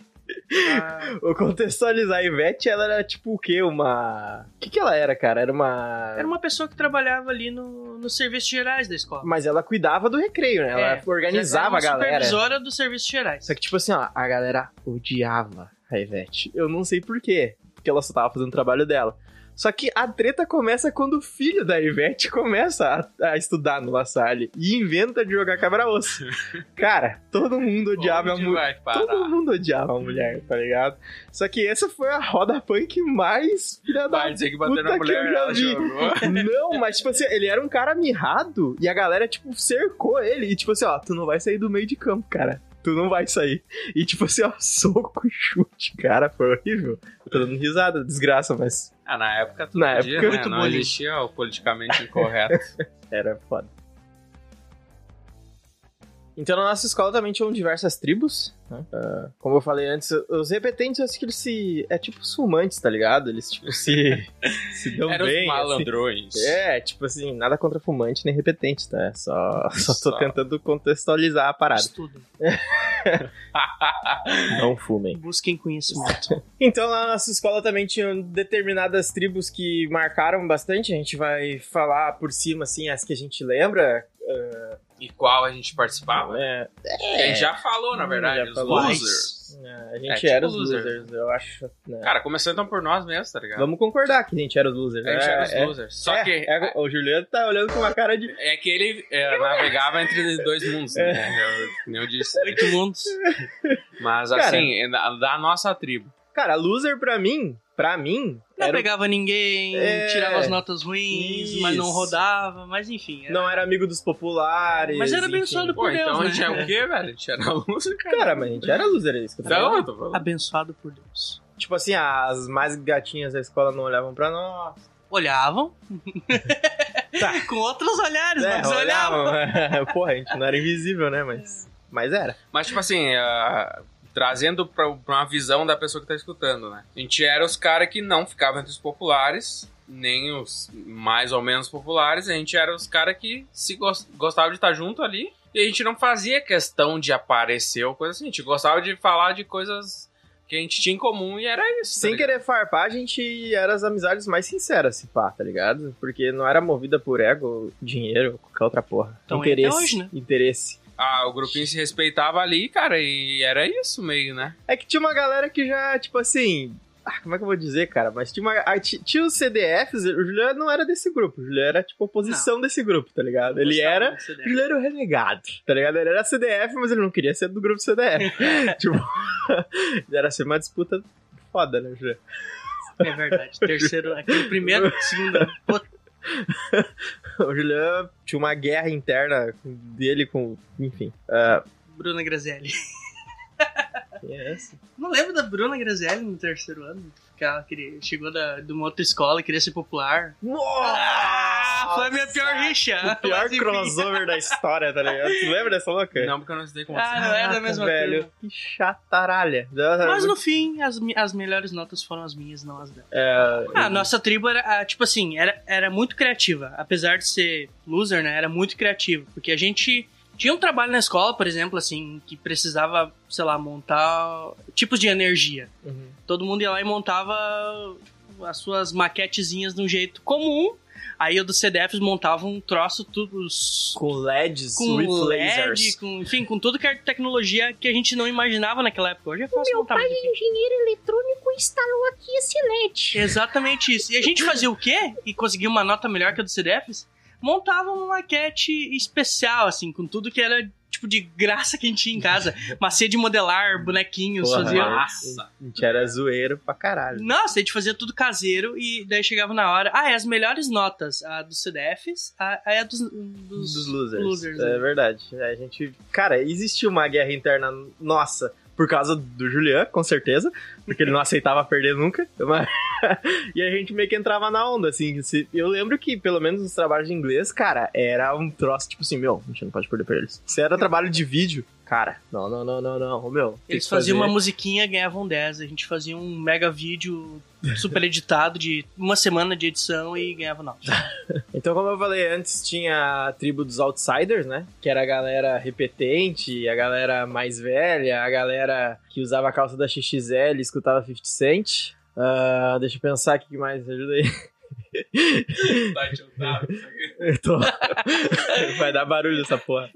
Vou contextualizar, a Ivete, ela era tipo o quê? Uma... O que que ela era, cara? Era uma... Era uma pessoa que trabalhava ali no, nos serviços gerais da escola. Mas ela cuidava do recreio, né? Ela É, organizava a galera. supervisora dos serviços gerais. Só que, tipo assim, ó, a galera odiava a Ivete. Eu não sei por quê. Porque ela só tava fazendo o trabalho dela. Só que a treta começa quando o filho da Ivete começa a, a estudar no La Salle e inventa de jogar quebra-osso. <laughs> Cara, todo mundo odiava a mulher. Todo mundo odiava a mulher, tá ligado? Só que essa foi a roda punk mais filha da Vai dizer que bater puta na que mulher, ela vi. jogou. <laughs> Não, mas tipo assim, ele era um cara mirrado e a galera, tipo, cercou ele. E tipo assim, ó, tu não vai sair do meio de campo, cara. Tu não vai sair. E tipo assim, ó, <laughs> soco chute, cara, foi horrível. Eu tô dando risada, desgraça, mas Ah, na época tudo Na podia, época, né? muito Não bullying. existia o politicamente incorreto. <laughs> era foda. Então na nossa escola também tinham diversas tribos. Né? Uh, como eu falei antes, os repetentes eu acho que eles se. É tipo os fumantes, tá ligado? Eles tipo se. <laughs> se dão Eram bem. os assim. malandrões. É, tipo assim, nada contra fumante nem repetente, tá? Só, só tô Só. tentando contextualizar a parada. Estudem. <laughs> Não fumem. Busquem conhecimento. <laughs> Então na nossa escola também tinham determinadas tribos que marcaram bastante. A gente vai falar por cima, assim, as que a gente lembra. E qual a gente participava? É, A gente já falou, na verdade, Já os falou. losers. a gente É, tipo era os loser. losers, eu acho. né? Cara, começando então por nós mesmos, tá ligado? Vamos concordar que a gente era os losers. a gente é, era os é, losers. Só é, que é, o Juliano tá olhando com uma cara de. é que ele é, navegava entre dois mundos, É. né? Eu, eu disse. Oito mundos. <laughs> Mas assim, é da, da nossa tribo. Cara, loser pra mim, pra mim, Não era, pegava ninguém, É. tirava as notas ruins, mas não Isso. rodava, mas enfim. era- não era amigo dos populares. Mas era enfim. abençoado Pô, por Deus, então a né? gente é o quê, velho? A gente era loser, cara. Cara, mas a gente era loser, é isso que eu tô Então, falando. eu tô falando. Abençoado por Deus. Tipo assim, as mais gatinhas da escola não olhavam pra nós. Olhavam. <laughs> Tá. Com outros olhares, É, mas olhavam. <laughs> Porra, a gente não era invisível, né? Mas, mas era. Mas, tipo assim, ah, trazendo pra, pra uma visão da pessoa que tá escutando, né? A gente era os caras que não ficavam entre os populares, nem os mais ou menos populares. A gente era os caras que se gos- gostavam de estar junto ali. E a gente não fazia questão de aparecer ou coisa assim. A gente gostava de falar de coisas que a gente tinha em comum e era isso. tá Sem ligado? querer farpar, a gente era as amizades mais sinceras, se pá, tá ligado? Porque não era movida por ego, dinheiro, ou qualquer outra porra. Então, interesse. até hoje, né? Interesse. Ah, o grupinho se respeitava ali, cara, e era isso meio, né? É que tinha uma galera que já, tipo assim. Ah, como é que eu vou dizer, cara? Mas tinha, uma, ah, ti- tinha os CDFs, o Juliano não era desse grupo. O Juliano era, tipo, oposição desse grupo, tá ligado? Ele era. O Juliano era o renegado, tá ligado? Ele era CDF, mas ele não queria ser do grupo CDF. <laughs> tipo, <laughs> era ser uma disputa foda, né, Juliano? É verdade. Terceiro, aquele primeiro, segundo. <laughs> O Juliano tinha uma guerra interna dele com. Enfim. ah, Bruna Grazelli. é? Não lembro da Bruna Grazelli no terceiro ano. Que ela queria, chegou da, de uma outra escola e queria ser popular. Ah, foi a minha pior rixa. O pior Mas, crossover da história, tá ligado? Tu lembra dessa louca? Não, porque eu não estudei com Ah, você. não era da Caraca, mesma velho. turma. Que chataralha. Mas no fim, as, as melhores notas foram as minhas, não as dela. É, Ah, a nossa tribo era, ah, tipo assim, era, era muito criativa. Apesar de ser loser, né? Era muito criativo. Porque a gente tinha um trabalho na escola, por exemplo, assim, que precisava, sei lá, montar tipos de energia. uhum. Todo mundo ia lá e montava as suas maquetezinhas de um jeito comum. Aí eu dos CDFs montava um troço, tudo Com LEDs, com with LED, lasers. com, enfim, com tudo que era tecnologia que a gente não imaginava naquela época. Hoje é fácil montar. mas enfim. engenheiro eletrônico instalou aqui esse LED. Exatamente isso. E a gente fazia o quê? E conseguia uma nota melhor que a dos CDFs? Montava uma maquete especial, assim, com tudo que era tipo de graça que a gente tinha em casa. <laughs> Macia de modelar, bonequinhos, Porra, fazia. massa. A gente era zoeiro pra caralho. Nossa, a gente fazia tudo caseiro e daí chegava na hora. Ah, é as melhores notas. A dos CDFs, a, a, a dos, dos, Dos losers. losers, é né? verdade. A gente. Cara, existiu uma guerra interna nossa por causa do Julian, com certeza. Porque ele não aceitava perder nunca. Mas- <laughs> e a gente meio que entrava na onda, assim. Eu lembro que, pelo menos nos trabalhos de inglês, cara, era um troço tipo assim: meu, a gente não pode perder pra eles. Se era trabalho de vídeo, cara, não, não, não, não, não. Meu. Eles faziam fazer- uma musiquinha ganhavam 10. A gente fazia um mega vídeo super editado de uma semana de edição e ganhava 9. <laughs> Então, como eu falei antes, tinha a tribo dos outsiders, né? Que era a galera repetente, a galera mais velha, a galera que usava a calça da XXL e escutava 50 Cent. Ah, deixa eu pensar aqui que mais ajuda aí. <laughs> Eu tô- <laughs> Vai dar barulho essa porra.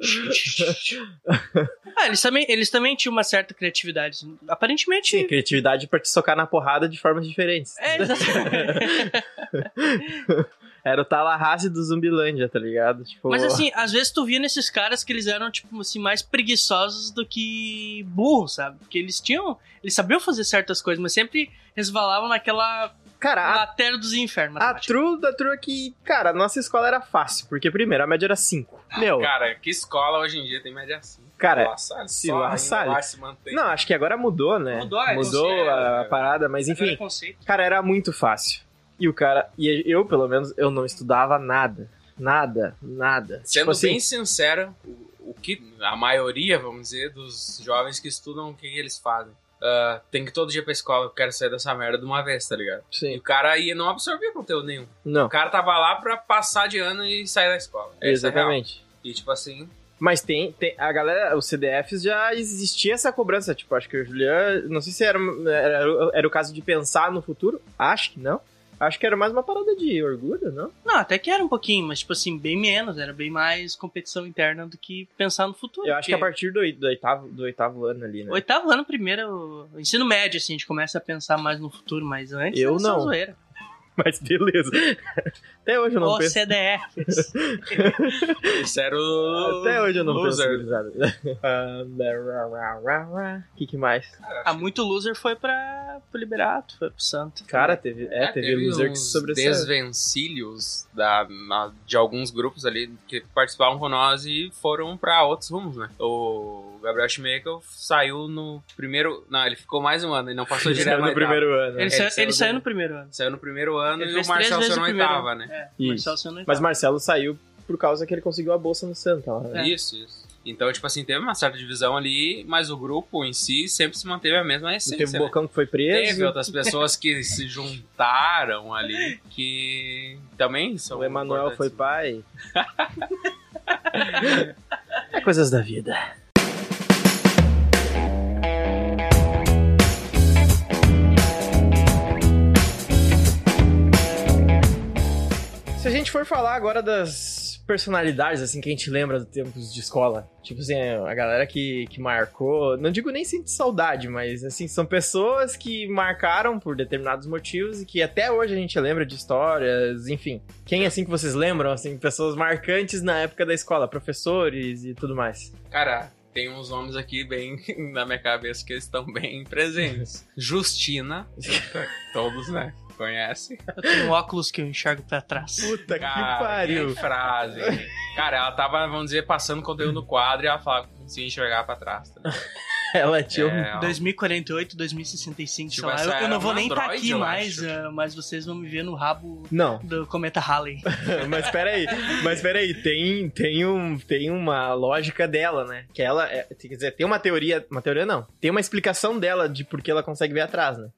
Ah, eles também, eles também tinham uma certa criatividade. Aparentemente. Sim, criatividade pra te socar na porrada de formas diferentes. É, exatamente. <laughs> Era o Tallahassee do Zumbilândia, tá ligado? Tipo, Mas assim, às vezes tu via nesses caras que eles eram, tipo, assim, mais preguiçosos do que burros, sabe? Porque eles tinham. Eles sabiam fazer certas coisas, mas sempre resvalavam naquela cara, a matéria dos infernos. A true da true é que, cara, nossa escola era fácil, porque primeiro, a média era 5. Meu, Cara, que escola hoje em dia tem média assim? cara, La Salle se só La ainda Salle- lá se mantém. não, acho que agora mudou, né? Mudou, é, Mudou conceito, a, é. parada, mas é enfim, cara, era muito fácil. E o cara, e eu, pelo menos, eu não estudava nada. Nada, nada. Sendo tipo assim, bem sincero, o, o que a maioria, vamos dizer, dos jovens que estudam, o que, que eles fazem? Ah, tem que todo dia pra escola, eu quero sair dessa merda de uma vez, tá ligado? E Sim. o cara ia não absorvia conteúdo nenhum. Não, O cara tava lá pra passar de ano e sair da escola. Essa é exatamente. E tipo assim, Mas tem, tem. A galera, os CDFs já existia essa cobrança. Tipo, acho que o Julian. Não sei se era, era, era o caso de pensar no futuro. Acho que não. Acho que era mais uma parada de orgulho, não? Não, até que era um pouquinho, mas tipo assim, bem menos. Era bem mais competição interna do que pensar no futuro. Eu acho que a partir do, do, oitavo, do oitavo ano ali, né? Oitavo ano primeiro, ensino médio, assim, a gente começa a pensar mais no futuro, mas antes Eu era só não. zoeira. <laughs> Mas beleza. Até hoje eu não penso. CDFs. <laughs> isso era o. Até hoje eu não penso. loser. Ah, O <laughs> que, que mais? ah, muito loser foi pra, pro Liberato, foi pro Santo. Cara, teve, é, teve, loser que sobressaiu. desvencilhos da, na- de alguns grupos ali que participavam com nós e foram pra outros rumos, né? O Gabriel Schmeichel saiu no primeiro. Não, ele ficou mais um ano, ele não passou direto Saiu no primeiro ano. né? Ele, Ele saiu, saiu ele do- saiu no primeiro ano. Saiu no primeiro ano Ele e o Marcelo saiu o na oitava, ano. né? É, o Isso. Marcelo saiu Mas. Marcelo saiu por causa que ele conseguiu a bolsa no Santa. né? Isso, isso. Então, tipo assim, teve uma certa divisão ali, mas o grupo em si sempre se manteve a mesma E essência. teve o né? Bocão que foi preso. Teve outras pessoas que se juntaram ali, que também são. O Emanuel foi pai. <laughs> é coisas da vida. Se a gente for falar agora das personalidades, assim, que a gente lembra dos tempos de escola. Tipo assim, a galera que, que marcou. Não digo nem sente saudade, mas assim, são pessoas que marcaram por determinados motivos e que até hoje a gente lembra de histórias, enfim. Quem assim que vocês lembram, assim, pessoas marcantes na época da escola, professores e tudo mais. Cara, tem uns nomes aqui bem <laughs> na minha cabeça que estão bem <laughs> presentes. Justina, <laughs> todos, né? Conhece? Eu tenho um óculos que eu enxergo pra trás. Puta Cara, que frase. Cara, ela tava, vamos dizer, passando conteúdo no quadro e ela falava que conseguia enxergar pra trás. Tá? <laughs> Ela tinha um. É, 2048, 2065, sei Tipo, lá. essa Eu, eu não vou um nem estar Android, aqui mais, eh, mas vocês vão me ver no rabo Não, do cometa Halley. <laughs> mas peraí, mas peraí, tem, tem, um, tem uma lógica dela, né? Que ela, é, quer dizer, tem uma teoria, uma teoria não, tem uma explicação dela de por que ela consegue ver atrás, né?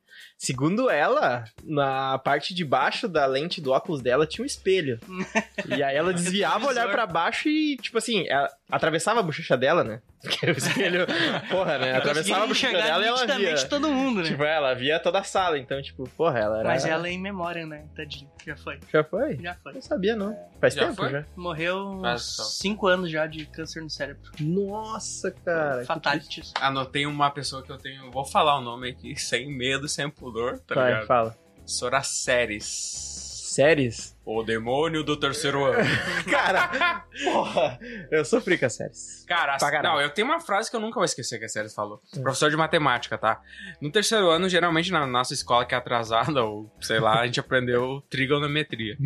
Segundo ela, na parte de baixo da lente do óculos dela tinha um espelho. <laughs> e aí ela desviava o olhar pra baixo e, tipo assim, ela atravessava a bochecha dela, né? <laughs> Porque o espelho, porra, né? Atravessava a bochecha enxergar dela e ela nitidamente via. todo mundo, né? Tipo, ela via toda a sala, então, tipo, porra, ela era... Mas ela é em memória, né? Tadinho. Já foi. Já foi? Já foi. Não sabia, não. Faz Já tempo foi? já. Morreu só. 5 anos já de câncer no cérebro. Nossa, cara. Fatalities. Anotei uma pessoa que eu tenho. Vou falar o nome aqui sem medo, sem pudor, tá Vai, ligado? fala. Soraceres. Séries? O demônio do terceiro ano. <laughs> Cara, porra, eu sofri com as séries. Cara, caralho. não, eu tenho uma frase que eu nunca vou esquecer que a Séries falou. Professor de matemática, tá? No terceiro ano, geralmente na nossa escola que é atrasada, ou sei lá, a gente aprendeu trigonometria.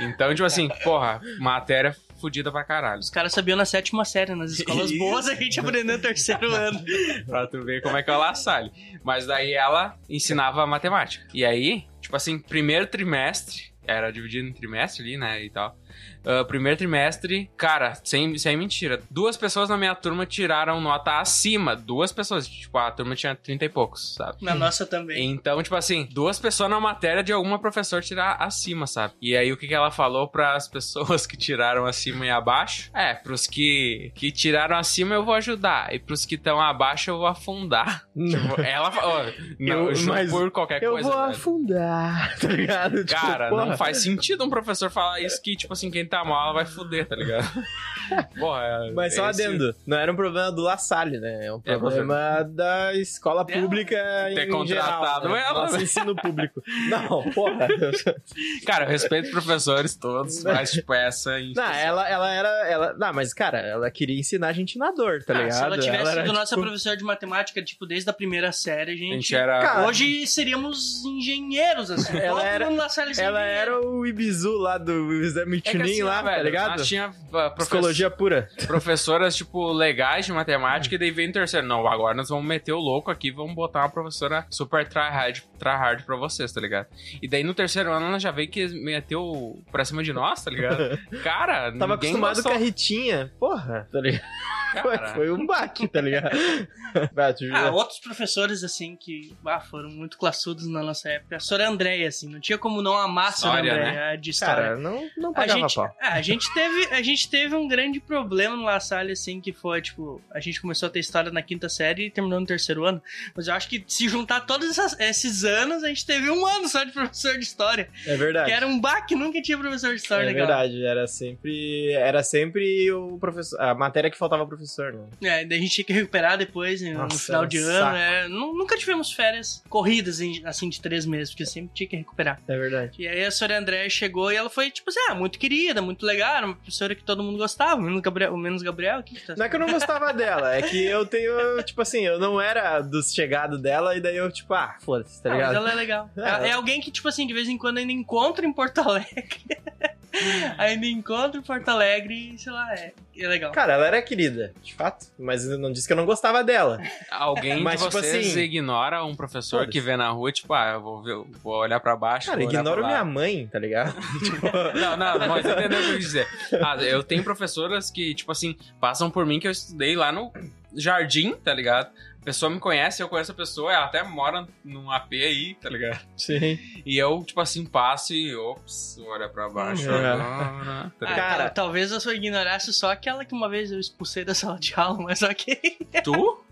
Então, tipo assim, porra, matéria fodida pra caralho. Os caras sabiam na sétima série. Nas escolas Isso. boas a gente aprendeu no terceiro <laughs> ano. pra tu ver como é que é o La Salle. Mas daí ela ensinava matemática. E aí, tipo assim, primeiro trimestre, era dividido em trimestre ali, né, e tal. Ah, primeiro trimestre, cara, sem, sem mentira, duas pessoas na minha turma tiraram nota acima. Duas pessoas, tipo, a turma tinha 30 e poucos, sabe? Na nossa também. Então, tipo assim, duas pessoas na matéria de alguma professor tirar acima, sabe? E aí, o que, que ela falou <laughs> pras pessoas que tiraram acima e abaixo? É, pros que, que tiraram acima eu vou ajudar, e pros que estão abaixo eu vou afundar. <laughs> Tipo, ela falou, não, Eu- mas por qualquer Eu coisa, vou velho. afundar, <laughs> tá ligado? Tipo, Cara, porra. não faz sentido um professor falar isso que, tipo assim, quem tá mal ela vai fuder, tá ligado? <laughs> Porra, é- Mas só esse- adendo, não era um problema do La Salle, né? É um É, problema da escola pública ter em contratado geral, né? ela, Nosso né? ensino público. Não, porra. <laughs> Cara, eu respeito os professores todos, mas, tipo, essa... Não, ela, ela era. Ela, não, mas, cara, ela queria ensinar a gente na dor, tá Ah, ligado? se ela tivesse era, sido nossa tipo, professora de matemática, tipo, desde a primeira série, a A gente. gente era... Cara, Hoje seríamos engenheiros, assim. Ela era- Ela era o Ibizu lá do exame Tuning assim, lá, tá velho, ligado? Nós tinha uh, profe- Psicologia pura. <laughs> professoras, tipo, legais de matemática, e daí vem o terceiro. Não, agora nós vamos meter o louco aqui, vamos botar uma professora super tryhard, tryhard pra vocês, tá ligado? E daí no terceiro ano ela já veio que meteu pra cima de nós, tá ligado? <laughs> Cara, Tava ninguém acostumado gostou. com a Ritinha. Porra, tá ligado? Foi, Cara. <laughs> foi um baque, tá ligado? Ah, outros professores, assim, que ah, foram muito classudos na nossa época. A Sora Andréia, assim, não tinha como não amar a Sora História, Andréia de história. Cara, não, não pagava gente, pau. é, a gente teve a gente teve um grande problema no La Salle, assim, que foi, tipo, a gente começou a ter história na quinta série e terminou no terceiro ano. Mas eu acho que se juntar todos essas- esses anos, a gente teve um ano só de professor de história. É verdade. Que era um baque, nunca tinha professor de história É legal. verdade, era sempre. Era sempre o professor. A matéria que faltava professor, né? É, daí a gente tinha que recuperar depois, né, no Nossa, final era um de ano. é. Nu- nunca tivemos férias corridas, assim, de três meses, porque sempre tinha que recuperar. É verdade. E aí a Sora André chegou e ela foi, tipo assim, ah, muito querida, muito legal, era uma professora que todo mundo gostava, menos Gabriel, menos Gabriel que tá- Não é que eu não gostava <laughs> dela, é que eu tenho, tipo assim, eu não era dos chegados dela e daí eu, tipo, ah, foda-se, tá Ah, mas ligado? ela é legal. <laughs> É, É, alguém que, tipo assim, de vez em quando ainda encontra em Porto Alegre. <laughs> ainda encontra em Porto Alegre e, sei lá, é, é legal. Cara, ela era querida, de fato, mas eu não disse que eu não gostava dela. Alguém Mas, de tipo vocês assim, ignora um professor que vê na rua, tipo, ah, eu vou, ver, vou olhar pra baixo. Cara, ignora minha mãe, tá ligado? tipo, Não, não, mas entendeu o que eu quis dizer. Ah, eu tenho professoras que, tipo assim, passam por mim que eu estudei lá no jardim, tá ligado? A pessoa me conhece, eu conheço a pessoa, ela até mora num AP aí, tá ligado? sim. E eu, tipo assim, passo e, ops, olha pra baixo Uhum. agora. Tá Ah, cara- tal- talvez eu só ignorasse só aquela que uma vez eu expulsei da sala de aula, mas <laughs> ok. Tu?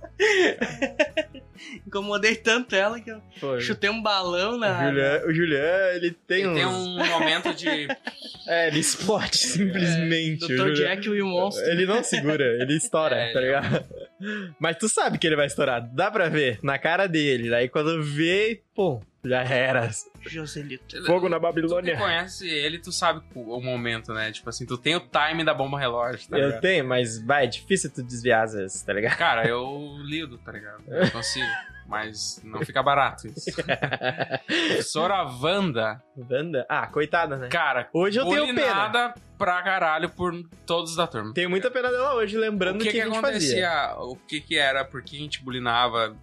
Incomodei tanto ela que eu Foi. chutei um balão na. O Julian, o Julian, ele tem, Ele uns... tem um momento de. <laughs> É, ele explode simplesmente. o Dr. Jack e o monstro. Ele não segura, ele estoura, É, tá ele- ligado? Mas tu sabe que ele vai estourar, dá pra ver na cara dele. Aí quando vê, pô, já era. Joselito. Fogo na Tu que Babilônia. conhece ele, tu sabe o o momento, né? Tipo assim, tu tem o time da bomba relógio, tá Eu ligado? tenho, mas vai, é difícil tu desviar às vezes, tá ligado? Cara, eu lido, tá ligado? Eu consigo. <laughs> Mas não fica barato isso. Professora Wanda, Wanda? Ah, coitada, né? cara, Hoje eu tenho pena. pra caralho por todos da turma. Tenho muita pena dela hoje, lembrando o que, que, que, a gente acontecia? fazia. O que que era? Por que a gente bulinava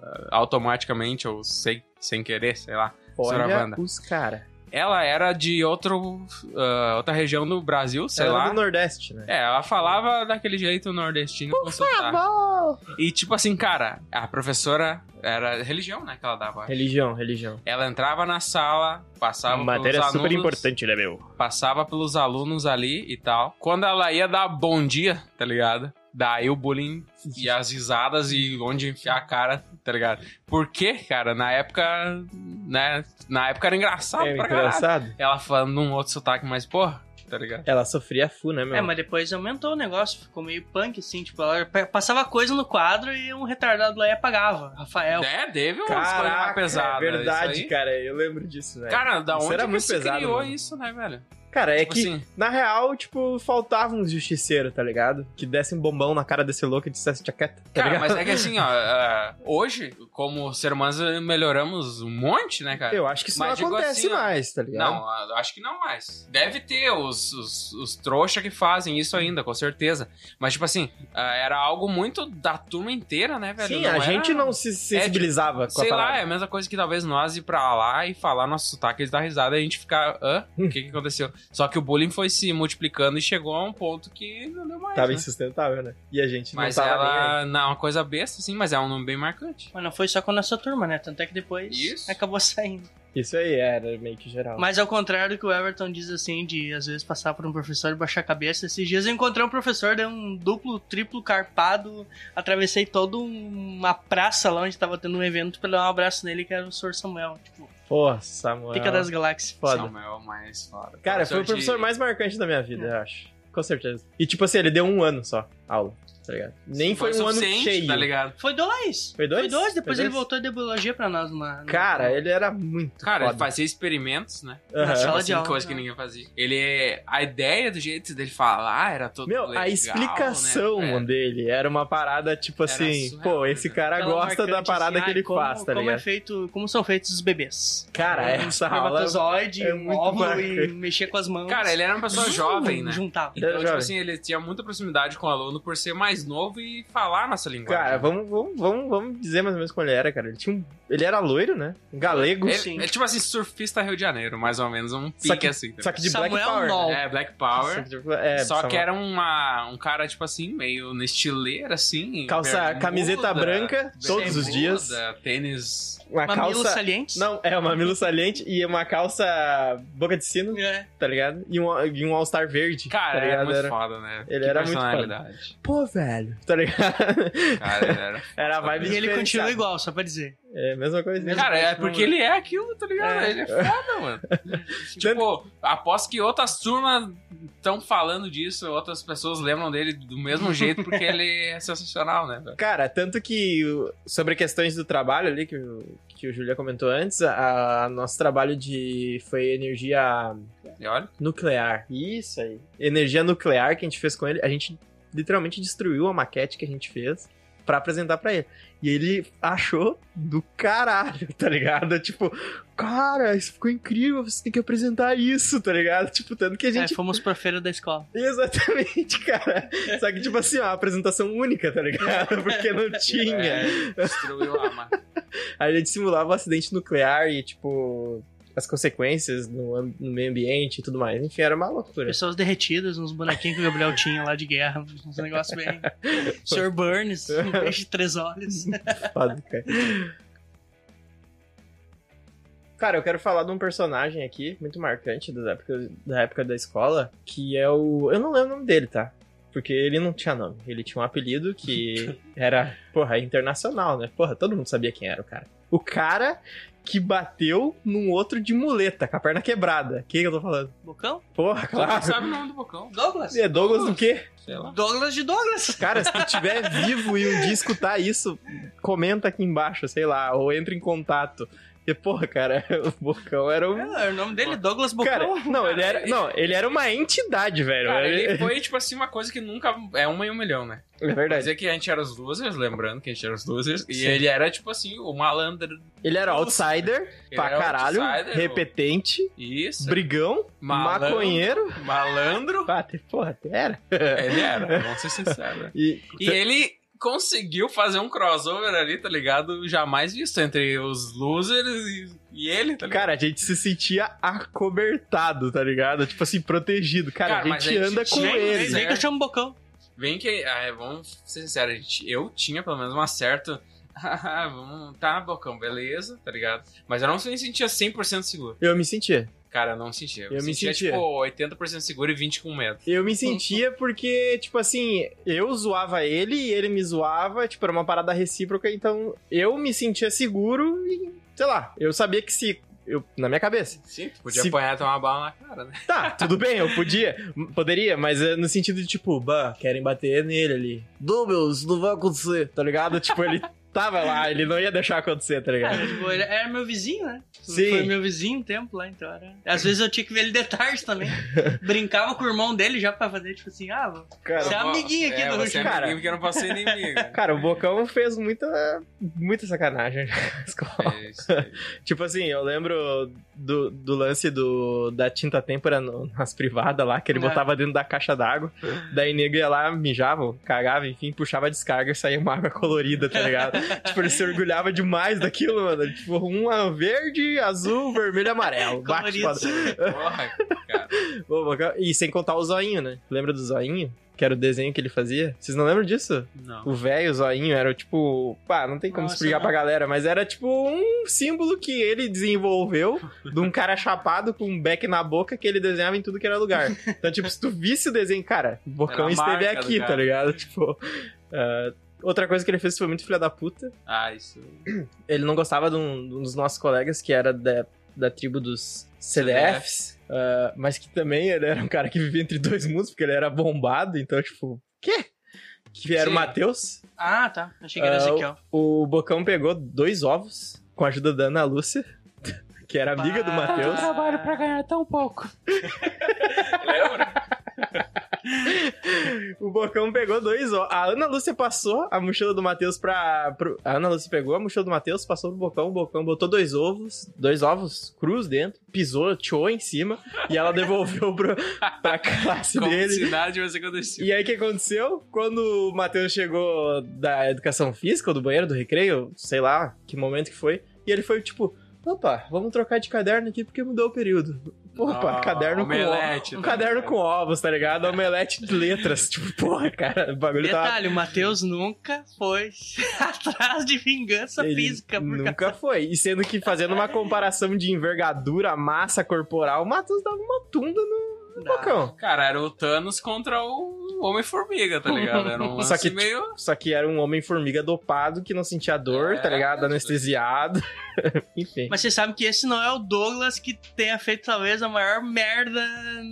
ah, automaticamente ou sem, sem querer, sei lá. Olha Wanda. os cara. Ela era de outro, ah, outra região do Brasil, sei Ela lá. do Nordeste, né? É, ela falava daquele jeito nordestino sotaque. Bom. E tipo assim, cara, a professora era religião, né, que ela dava. Religião, religião. Ela entrava na sala, passava Matéria pelos super alunos, importante, né, meu? passava pelos alunos ali e tal. Quando ela ia dar bom dia, tá ligado? Daí o bullying e as risadas e onde enfiar a cara, tá ligado? Porque, cara, na época, né, na época era engraçado É pra caralho. engraçado. Ela falando num outro sotaque, mas, porra, tá ligado? Ela sofria fu, né, meu? É, mas depois aumentou o negócio, ficou meio punk, assim, tipo, ela pa- passava coisa no quadro e um retardado lá e apagava. Rafael. É, teve umas coisas mais Caraca, pesadas. é verdade, cara. Eu lembro disso, né? Cara, da Isso onde era que muito pesado, criou mano. isso, né, velho? Cara, é Tipo que, assim, na real, tipo, faltava um justiceiro, tá ligado? Que desse um bombão na cara desse louco e dissesse tchaqueta, tá Cara, ligado? mas é que <laughs> assim, ó, ah, hoje, como ser humanos, melhoramos um monte, né, cara? Eu acho que isso Mas não acontece assim, mais, tá ligado? Não, acho que não mais. Deve ter os, os, os trouxa que fazem isso ainda, com certeza. Mas, tipo assim, ah, era algo muito da turma inteira, né, velho? Sim, Não a era- gente não se sensibilizava com a Sei lá, é a mesma coisa que talvez nós ir pra lá e falar nosso sotaque, eles dar risada e a gente ficar, hã? O que que aconteceu? Só que o bullying foi se multiplicando e chegou a um ponto que não deu mais, Tava né? insustentável, né? E a gente Mas não tava nem aí. ela, não, é uma coisa besta, assim, mas é um nome bem marcante. Mas não foi só com a nossa turma, né? Tanto é que depois Isso. acabou saindo. Isso aí era meio que geral. Mas ao contrário do que o Everton diz assim, de às vezes passar por um professor e baixar a cabeça, esses dias eu encontrei um professor, deu um duplo, triplo carpado, atravessei toda uma praça lá onde tava tendo um evento pra dar um abraço nele, que era o Sr. Samuel. Tipo, Pô, Samuel. pica das galáxias. Foda. Samuel mais foda. Cara, foi o de- professor mais marcante da minha vida, É. eu acho. Com certeza. E tipo assim, ele deu um ano só, aula, tá ligado? Nem foi, um ano suficiente, cheio. Tá ligado? Foi dois. Foi dois? Foi dois, depois Foi ele dois? voltou de biologia pra nós numa. Cara, ele era muito Cara, ele foda. fazia experimentos, né? Aham. Na sala de Assim, aula. coisa que ninguém fazia. Ele é. A ideia do jeito dele falar era todo Meu, legal, a explicação né? É. dele era uma parada tipo Era assim, surreal, pô, né? esse cara Aquela gosta da parada assim, que ele como- faz, tá como ligado? É feito, como são feitos os bebês. Cara, Um essa aula é um muito óvulo e marcante. mexer com as mãos. Cara, ele era uma pessoa jovem, né? Juntava. Ele Então, tipo assim, ele tinha muita proximidade com o aluno por ser mais novo e falar nossa linguagem. Cara, vamos, vamos, vamos, vamos dizer mais ou menos como ele era, cara. Ele tinha um. Ele era loiro, né? Um galego. Ele, sim. ele, tipo assim, surfista Rio de Janeiro, mais ou menos, um pique Só que- assim. tá Só que de Black Samuel Power. Nol. né? É, Black Só Power. que, tipo, é, Só que era uma, um cara, tipo assim, meio no estileiro, assim. Calça- bermuda, camiseta branca todos os dias. Tênis. Uma Mamilos calça. salientes? Não, é uma mamilo saliente e uma calça boca de sino, É. tá ligado? E um, e um All-Star verde. Cara, tá era ligado? muito Era- foda, né? ele Que era muito foda. personalidade. Pô, velho, tá ligado? Cara, ele era. Era a vibe E ele continua igual, só pra dizer. É, mesma coisa. Mesma Cara, é porque ele é aquilo, tá ligado? É. Ele é foda, mano. <laughs> tipo, aposto que outras turmas estão falando disso, outras pessoas lembram dele do mesmo <laughs> jeito, porque ele é sensacional, né? Cara, tanto que sobre questões do trabalho ali, que o, que o Julia comentou antes, a, a nosso trabalho de foi energia olha, nuclear. Isso aí. Energia nuclear que a gente fez com ele, a gente literalmente destruiu a maquete que a gente fez pra apresentar pra ele. E ele achou do caralho, <laughs> tá ligado? Tipo, cara, isso ficou incrível, você tem que apresentar isso, tá ligado? Tipo, tanto que a É, gente fomos pra feira da escola. <laughs> Exatamente, cara. Só que, tipo assim, ó, apresentação única, tá ligado? <laughs> Porque não tinha. é, destruiu a marca. Aí a gente simulava um acidente nuclear e, tipo, as consequências no, no meio ambiente e tudo mais. Enfim, era uma loucura. Pessoas derretidas, uns bonequinhos que o Gabriel tinha lá de guerra, uns negócios bem. <laughs> Sr. Burns, um peixe de três olhos. <laughs> Foda, cara. Cara, eu quero falar de um personagem aqui, muito marcante da época, da época da escola, que é o. Eu não lembro o nome dele, tá? Porque ele não tinha nome. Ele tinha um apelido que <laughs> era, porra, internacional, né? Porra, todo mundo sabia quem era o cara. O cara que bateu num outro de muleta, com a perna quebrada. Quem que eu tô falando? Bocão? Porra, claro. sabe o nome do bocão. Douglas? É Douglas do quê? Sei lá. Douglas de Douglas. Cara, se tu estiver <laughs> vivo e um dia escutar isso, comenta aqui embaixo, sei lá, ou entra em contato. Porque, porra, cara, <laughs> o Bocão era um. É, o nome dele é Douglas Bocão. Cara, não, ele era, ele- não, ele era uma entidade, velho. Cara, Ele- ele foi, <laughs> tipo assim, uma coisa que nunca. É uma em um milhão, né? É Quer verdade. dizer que a gente era os losers, lembrando que a gente era os losers. E Sim. ele era, tipo assim, o malandro. Ele era outsider Ele pra era caralho, outsider, repetente, Isso. brigão, Malandro. maconheiro. Malandro. <laughs> Ah, porra, era. Ele era, vamos ser sinceros. E, E ele conseguiu fazer um crossover ali, tá ligado? Jamais visto entre os losers e, e ele, tá ligado? cara, a gente se sentia acobertado, tá ligado? Tipo assim, protegido. Cara, Cara, a gente a gente anda com ele. Vem que eu chamo Bocão. Vem que. ah, vamos ser sinceros, gente. Eu tinha pelo menos uma certa. <laughs> vamos. Tá, bocão, beleza, tá ligado? Mas eu não me sentia 100% seguro. Eu me sentia. Cara, eu não sentia. Eu, Eu me sentia, sentia. tipo, 80% seguro e 20% com medo. Eu me sentia porque, tipo assim, eu zoava ele e ele me zoava, tipo, era uma parada recíproca, então eu me sentia seguro e, sei lá, eu sabia que se. Eu, na minha cabeça. Sim, tu podia Se- apanhar e tomar uma bala na cara, né? Tá, tudo bem, eu podia, poderia, mas é no sentido de, tipo, bah, querem bater nele ali. Não, meu, isso não vai acontecer, tá ligado? Tipo, ele tava lá, ele não ia deixar acontecer, tá ligado? Cara, tipo, ele era meu vizinho, né? Sim. Foi meu vizinho um tempo lá, então era. Às vezes eu tinha que ver ele de tarde também. Brincava com o irmão dele já pra fazer, tipo assim, ah, Cara, Você é amiguinho aqui é, do você é Cara. amiguinho porque eu não passei inimigo. <laughs> Cara, o Bocão fez muita, muita sacanagem na <laughs> escola. É isso. Tipo assim, eu lembro do, do lance do, da tinta têmpora no- nas privadas lá, que ele É. botava dentro da caixa d'água. Daí nego ia lá, mijava, cagava, enfim, puxava a descarga e saía uma água colorida, tá ligado? <laughs> tipo, ele se orgulhava demais daquilo, mano. Tipo, uma verde, azul, vermelho e amarelo. Bate. Porra, cara. <laughs> E sem contar o zoinho, né? Lembra do zoinho? Que era o desenho que ele fazia? Vocês não lembram disso? Não. O velho zoinho era tipo. Pá, não tem como Nossa, explicar não. pra galera, mas era tipo um símbolo que ele desenvolveu <laughs> de um cara chapado com um beck na boca que ele desenhava em tudo que era lugar. Então, tipo, se tu visse o desenho, cara, o Bocão esteve aqui, tá ligado? Tipo. ah, outra coisa que ele fez foi muito filha da puta. Ah, isso. Ele não gostava de um, de um dos nossos colegas que era da, da tribo dos CDFs. ah, mas que também ele era um cara que vivia entre dois mundos, porque ele era bombado, então, tipo, quê? Que era o Sim. Matheus. Ah, tá. Achei que era Ah, Ezequiel. O Bocão pegou dois ovos com a ajuda da Ana Lúcia, que era amiga do Bah. Matheus. Trabalho pra ganhar tão pouco. <laughs> Lembra? <laughs> o Bocão pegou dois ovos. A Ana Lúcia passou a mochila do Matheus pra. Pro... A Ana Lúcia pegou a mochila do Matheus, passou pro Bocão. O Bocão botou dois ovos, dois ovos crus dentro, pisou, tchou em cima e ela devolveu pro, pra classe Como dele. nada tivesse acontecido. E aí o que aconteceu? Quando o Matheus chegou da educação física, ou do banheiro, do recreio, sei lá que momento que foi, e ele foi tipo, opa, vamos trocar de caderno aqui porque mudou o período. Opa, Ah, caderno com omelete, ovos. Um tá caderno ligado? com ovos, tá ligado? Omelete de letras. <laughs> Tipo, porra, cara, o bagulho tava... Detalhe, o Matheus nunca foi <laughs> atrás de vingança Ele física. Por Nunca foi. E sendo que fazendo uma comparação de envergadura, massa corporal, o Matheus dava uma tunda no, bocão. Cara, era o Thanos contra o Homem-Formiga, tá ligado? Era um <laughs> Só que, meio... Só que era um homem-formiga dopado que não sentia dor, É, tá ligado? tipo- Anestesiado. <laughs> Enfim. Mas você sabe que esse não é o Douglas que tenha feito talvez a maior merda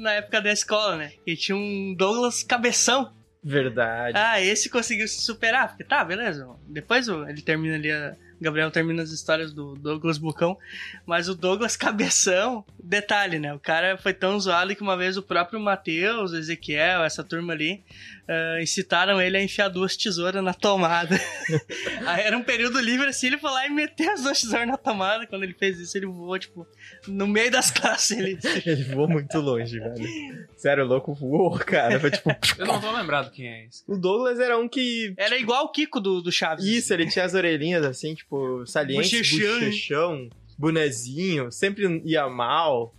na época da escola, né? E tinha um Douglas cabeção. Verdade. Ah, esse conseguiu se superar. Porque tá, beleza. Depois ele termina ali a. Gabriel termina as histórias do Douglas Bucão, mas o Douglas <laughs> Cabeção, detalhe, né? O cara foi tão zoado que uma vez o próprio Matheus, Ezequiel, essa turma ali, ah, incitaram ele a enfiar duas tesouras na tomada. <laughs> Aí era um período livre assim, ele foi lá e meteu as duas tesouras na tomada. Quando ele fez isso, ele voou, tipo, no meio das classes. Ele... <laughs> Ele voou muito longe, velho. Sério, o louco voou, cara. Foi tipo. Eu não tô lembrado quem é esse. O Douglas era um que. Era igual o Kiko do, do Chaves. Isso, ele tinha as orelhinhas assim, tipo, salientes, bochechão, bonezinho, sempre ia mal.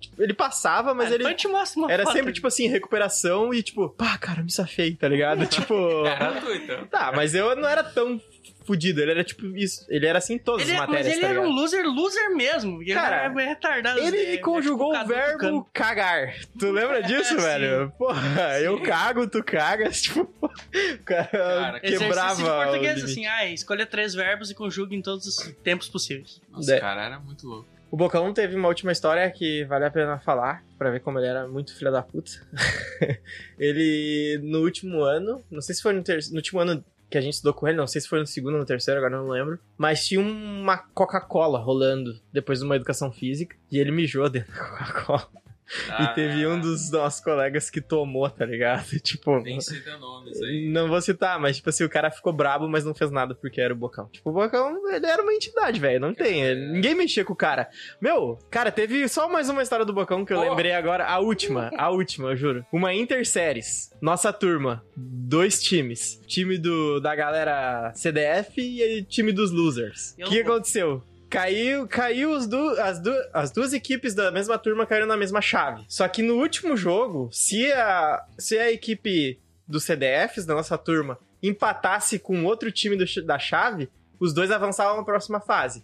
Tipo, ele passava, mas ele. eu te mostro uma Era foto. sempre, tipo assim, recuperação e tipo, pá, cara, me safei, tá ligado? <laughs> tipo. Era tu, então. Tá, mas eu não era tão fudido, ele era tipo isso. Ele era assim em todas Ele, as é- matérias, mas ele tá era ligado? um loser, loser mesmo. Cara, ele era retardado. Ele é- é conjugou tipo o verbo cagar. Tu lembra <laughs> disso, Sim. velho? Porra, eu Sim. cago, tu cagas. <laughs> Tipo, o cara, Cara, quebrava. Exercício de português, o assim, ah, escolha três verbos e conjugue em todos os tempos possíveis. Nossa, De- cara, era muito louco. O Bocão teve uma última história que vale a pena falar, pra ver como ele era muito filho da puta. <laughs> ele, no último ano, não sei se foi no, no último ano que a gente estudou com ele, não sei se foi no segundo ou no terceiro, agora não lembro. Mas tinha uma Coca-Cola rolando depois de uma educação física, e ele mijou dentro da Coca-Cola. Ah, E teve um dos nossos colegas que tomou, tá ligado? <laughs> Tipo, Nem sei teu nome, isso aí. não vou citar, mas tipo assim, o cara ficou brabo, mas não fez nada porque era o Bocão. Tipo, o Bocão, ele era uma entidade, velho. Não tem. ele- ninguém mexia com o cara. Meu, cara, teve só mais uma história do Bocão que eu Oh. lembrei agora. A última, a última, eu juro. Uma Interséries. Nossa turma. Dois times. Time do, da galera CDF e time dos losers. O que vou. aconteceu? Caiu, caiu os du- as, du- as duas equipes da mesma turma caíram na mesma chave. Só que no último jogo, se a, se a equipe dos CDFs da nossa turma empatasse com outro time do da chave, os dois avançavam na próxima fase.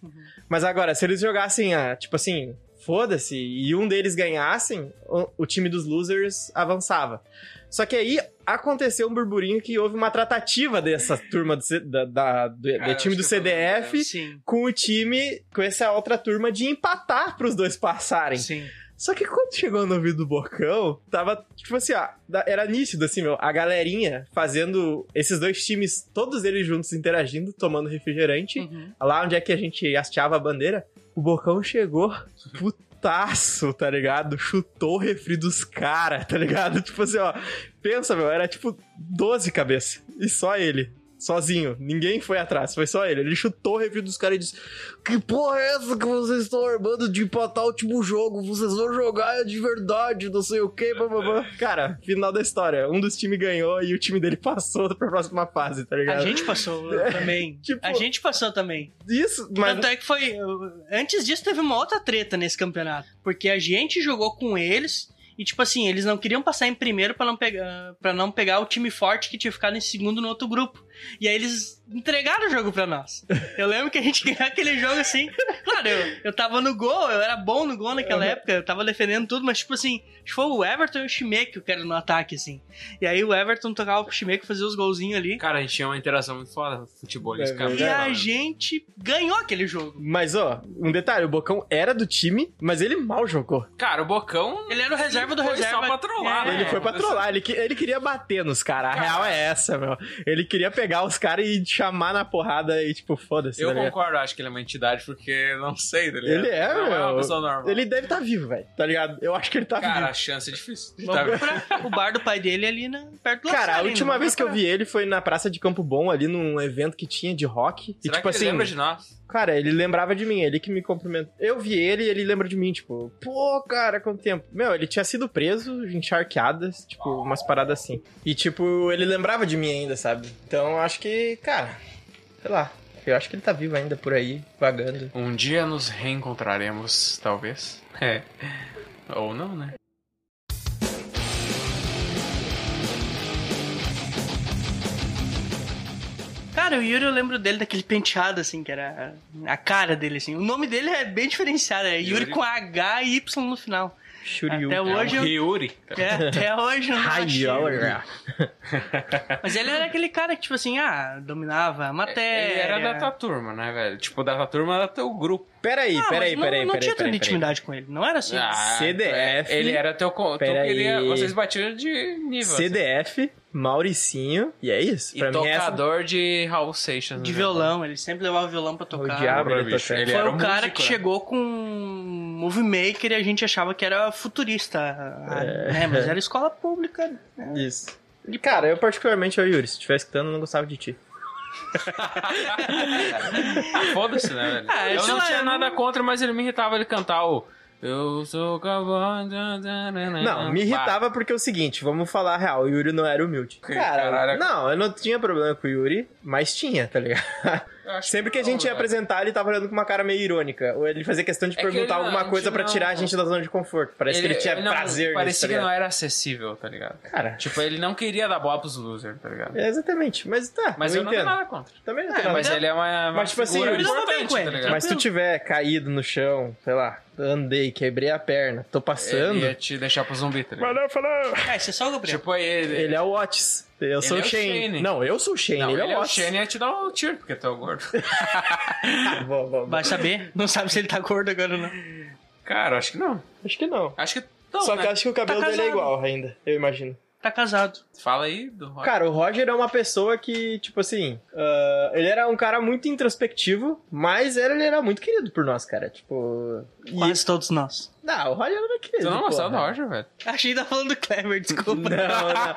Mas agora, se eles jogassem, a, tipo assim, foda-se, e um deles ganhassem, o, o time dos losers avançava. Só que aí aconteceu um burburinho que houve uma tratativa dessa turma do, C- da, da- do, do Cara, time do tô CDF com o time, com essa outra turma de empatar pros dois passarem. sim. Só que quando chegou no ouvido do Bocão, tava, tipo assim, ó, era nítido, assim, meu, a galerinha fazendo esses dois times, todos eles juntos interagindo, tomando refrigerante, Uhum. lá onde é que a gente hasteava a bandeira, o Bocão chegou putaço, tá ligado? Chutou o refri dos caras, tá ligado? <laughs> Tipo assim, ó, pensa, meu, era tipo 12 cabeças, e só ele. Sozinho, ninguém foi atrás, foi só ele. Ele chutou o refri dos caras e disse: Que porra é essa que vocês estão armando de empatar o último jogo? Vocês vão jogar de verdade, não sei o que, bababá. Cara, final da história. Um dos times ganhou e o time dele <laughs> passou pra próxima fase, tá ligado? A gente passou <laughs> também. Tipo- A gente passou também. Isso, mas. Tanto é que foi. Antes disso, teve uma outra treta nesse campeonato. Porque a gente jogou com eles. E, tipo assim, eles não queriam passar em primeiro pra não pegar, pra não pegar o time forte que tinha ficado em segundo no outro grupo. E aí eles entregaram o jogo pra nós. Eu lembro que a gente <laughs> ganhou aquele jogo assim. Claro, eu, eu tava no gol, eu era bom no gol naquela Uhum. época, eu tava defendendo tudo, mas, tipo assim, foi o Everton e o Chimeque que era no ataque, assim. E aí o Everton tocava pro Chimeque fazer os golzinhos ali. Cara, a gente tinha uma interação muito foda futebol. É ficavam E a gente ganhou aquele jogo. Mas, ó, um detalhe: o Bocão era do time, mas ele mal jogou. Cara, o Bocão. Ele era o reserva reserva do foi reserva. só pra trollar, É. né? Ele foi pra trollar, ele, ele queria bater nos caras. A Cara. real é essa, meu. Ele queria pegar os caras e chamar na porrada e, tipo, foda-se. Eu tá concordo, acho que ele é uma entidade, porque não sei, tá ligado? Ele é, não é uma meu. pessoa normal. Ele deve estar vivo, velho. Tá ligado? Eu acho que ele tá Cara, vivo. a chance é difícil. de Vamos tá vivo. O bar do pai dele é ali na, perto do Cara, a última vez que eu vi ele foi na Praça de Campo Bom, ali num evento que tinha de rock. e, Será tipo que assim. ele lembra de nós? Cara, ele lembrava de mim, ele que me cumprimentou. Eu vi ele e ele lembra de mim, tipo, pô, cara, quanto tempo. Meu, ele tinha sido preso, encharqueadas, tipo, umas paradas assim. E, tipo, ele lembrava de mim ainda, sabe? Então, eu acho que, cara, sei lá. Eu acho que ele tá vivo ainda por aí, vagando. Um dia nos reencontraremos, talvez. É. Ou não, né? Cara, o Yuri eu lembro dele daquele penteado, assim, que era a cara dele, assim. O nome dele é bem diferenciado, é Yuri, Yuri. com H e Y no final. Shuryu. Até É hoje um eu- Ryuri. É, até hoje eu não. <laughs> Mas ele era aquele cara que, tipo assim, ah, dominava a matéria. Ele era da tua turma, né, velho? Tipo, da tua turma era teu grupo. Peraí, Ah, peraí, peraí, não, não peraí. tinha peraí, tanta peraí. intimidade com ele, não era assim. Ah, CDF. Ele era teu. aí. vocês batiam de nível. assim. Mauricinho, e é isso. E pra mim, essa... tocador de Raul Seixas. de né? violão, ele sempre levava violão pra tocar. O diabo, ele bicho, toca. ele Foi era o um cara músico, que né? chegou com um movie maker e a gente achava que era futurista. É, mas era escola pública. Isso. E, cara, eu particularmente, ô Yuri, se estiver escutando, eu não gostava de ti. <laughs> Foda-se, né, velho? Ah, eu sei não lá, tinha eu nada não- contra, mas ele me irritava ele cantar o. Eu sou cavalo. Não, me irritava porque é o seguinte, vamos falar a real, o Yuri não era humilde. Que Cara, caralho. não, eu não tinha problema com o Yuri, mas tinha, tá ligado? Sempre que a gente ia apresentar, ele tava olhando com uma cara meio irônica. Ou ele fazia questão de É que perguntar ele não- alguma coisa pra não- tirar a gente da zona de conforto. Parece que ele tinha não- prazer nisso, Parecia tá que não era acessível, tá ligado? Cara, Tipo, ele não queria dar bola pros losers, tá ligado? é exatamente, mas tá, Mas eu, eu, não tenho nada contra. Também não É, tenho nada. Mas ele é uma, uma Mas, tipo assim, ele. tá ligado? Mas se tu tiver caído no chão, sei lá, andei, quebrei a perna, tô passando... Ele ia te deixar pro zumbi, tá ligado? Falou, falou. Ah, esse é só o Gabriel. Tipo, ele... Ele é o Otis. Eu sou é o Shane. Shane. Não, eu sou o Shane, Não, ele, ele é o Otis. Shane ia te dar um tiro, porque tu é o gordo. <laughs> Vai saber. Não sabe se ele tá gordo agora ou não. Cara, acho que não. Acho que não. Acho que não, Só né? que eu acho que o cabelo Tá dele é igual ainda, eu imagino. Tá casado. Fala aí do Rock. Cara, o Roger é uma pessoa que, tipo assim, ah, ele era um cara muito introspectivo, mas ele era muito querido por nós, cara. Tipo. e- Quase todos nós. Não, o Roger era querido. Tu não gostava do. Roger, velho? Achei que tá falando do Clever, desculpa. Não, não.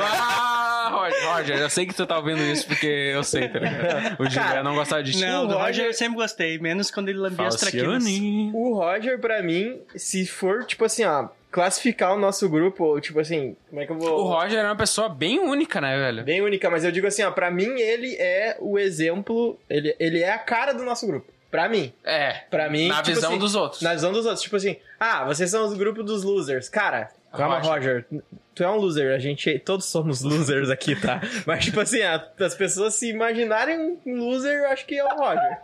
ah, Roger, Roger, eu sei que tu tá ouvindo isso porque eu sei, tá ligado? O Juliano não gostava de ti. Não, O do Roger Roger- eu sempre gostei, menos quando ele lambia as traquinas. O Roger, pra mim, se for, tipo assim, ó, classificar o nosso grupo, tipo assim, como é que eu vou. O Roger era uma pessoa bem única, né, velho? Bem única, mas eu digo assim, ó, pra mim ele é o exemplo, ele, ele é a cara do nosso grupo. Pra mim. É. Pra mim. Na tipo visão assim, dos outros. Na visão dos outros. Tipo assim, ah, vocês são os grupos dos losers. Cara, calma, Roger. Tu é um loser, a gente todos somos losers aqui, tá? <laughs> Mas, tipo assim, as pessoas se imaginarem um loser, eu acho que é o Roger.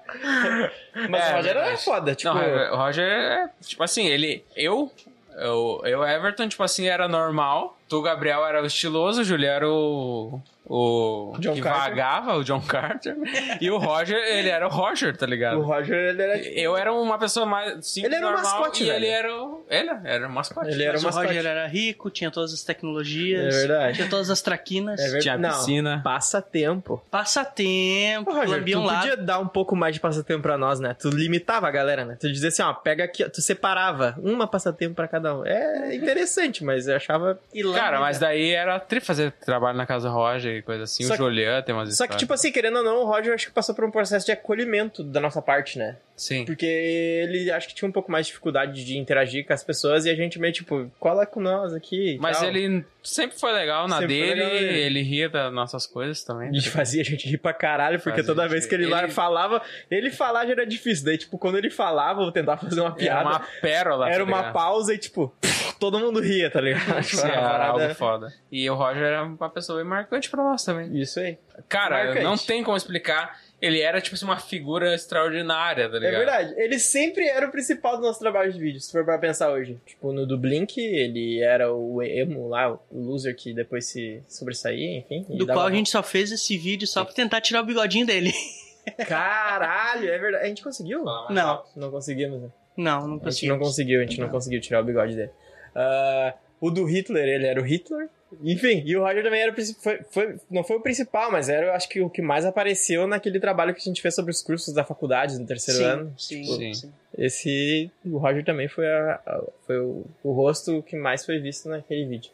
Mas É, o Roger era verdade. foda, tipo. Não, o Roger é, tipo assim, ele. Eu. Eu, eu, Everton, tipo assim, era normal. Tu, Gabriel, era o estiloso. O Juliano era o. O. John que Carter. vagava, o John Carter. e o Roger, ele era o Roger, tá ligado? O Roger, ele era. tipo, Eu era uma pessoa mais simples, Ele era o normal, mascote, e ele era o... Ele era o mascote. Ele era Mas o o mascote. Roger era rico, tinha todas as tecnologias. É verdade. Tinha todas as traquinas. É verdade. Tinha Não, piscina. Passatempo. Passatempo, Ô, Roger, tu podia dar um pouco mais de passatempo pra nós, né? Tu limitava a galera, né? Tu dizia assim, ó, pega aqui, ó, tu separava uma passatempo pra cada um. É interessante, mas eu achava... Cara, mas daí era tri fazer trabalho na casa do Roger e coisa assim. Só o que- Juliano tem umas Só que, histórias. tipo assim, querendo ou não, o Roger acho que passou por um processo de acolhimento da nossa parte, né? Sim. Porque ele acho que tinha um pouco mais de dificuldade de interagir com as pessoas e a gente meio tipo, cola com nós aqui. e Mas tal. ele sempre foi legal na Sempre dele, legal nele. ele ria das nossas coisas também. A gente fazia a gente rir pra caralho, porque Fazia, toda vez que ele, lá ele- falava, ele falar já era difícil. Daí, tipo, quando ele falava, eu tentava fazer uma Era piada. uma pérola. Era tá uma pausa e, tipo, todo mundo ria, tá ligado? <laughs> Tipo, Sim, uma era parada- algo foda. E o Roger era uma pessoa bem marcante pra nós também. Isso aí. Cara, Marcante. não tem como explicar. Ele era, tipo assim, uma figura extraordinária, tá É ligado? verdade. Ele sempre era o principal do nosso trabalho de vídeo, se for pra pensar hoje. Tipo, no do Blink, ele era o emo lá, o loser que depois se sobressaía, enfim. Do dava- qual a gente só fez esse vídeo só pra tentar tirar o bigodinho dele. <laughs> Caralho, é verdade. A gente conseguiu? Não. alto. Não conseguimos, né? Não, não A gente conseguimos. não conseguiu, a gente não conseguiu tirar o bigode dele. Ah, o do Hitler, ele era o Hitler. Enfim, e o Roger também era foi, foi, não foi o principal, mas era, eu acho que o que mais apareceu naquele trabalho que a gente fez sobre os cursos da faculdade no terceiro sim, ano. sim, Sim. sim. Esse, o Roger também foi, a- a- foi o, o rosto que mais foi visto naquele vídeo.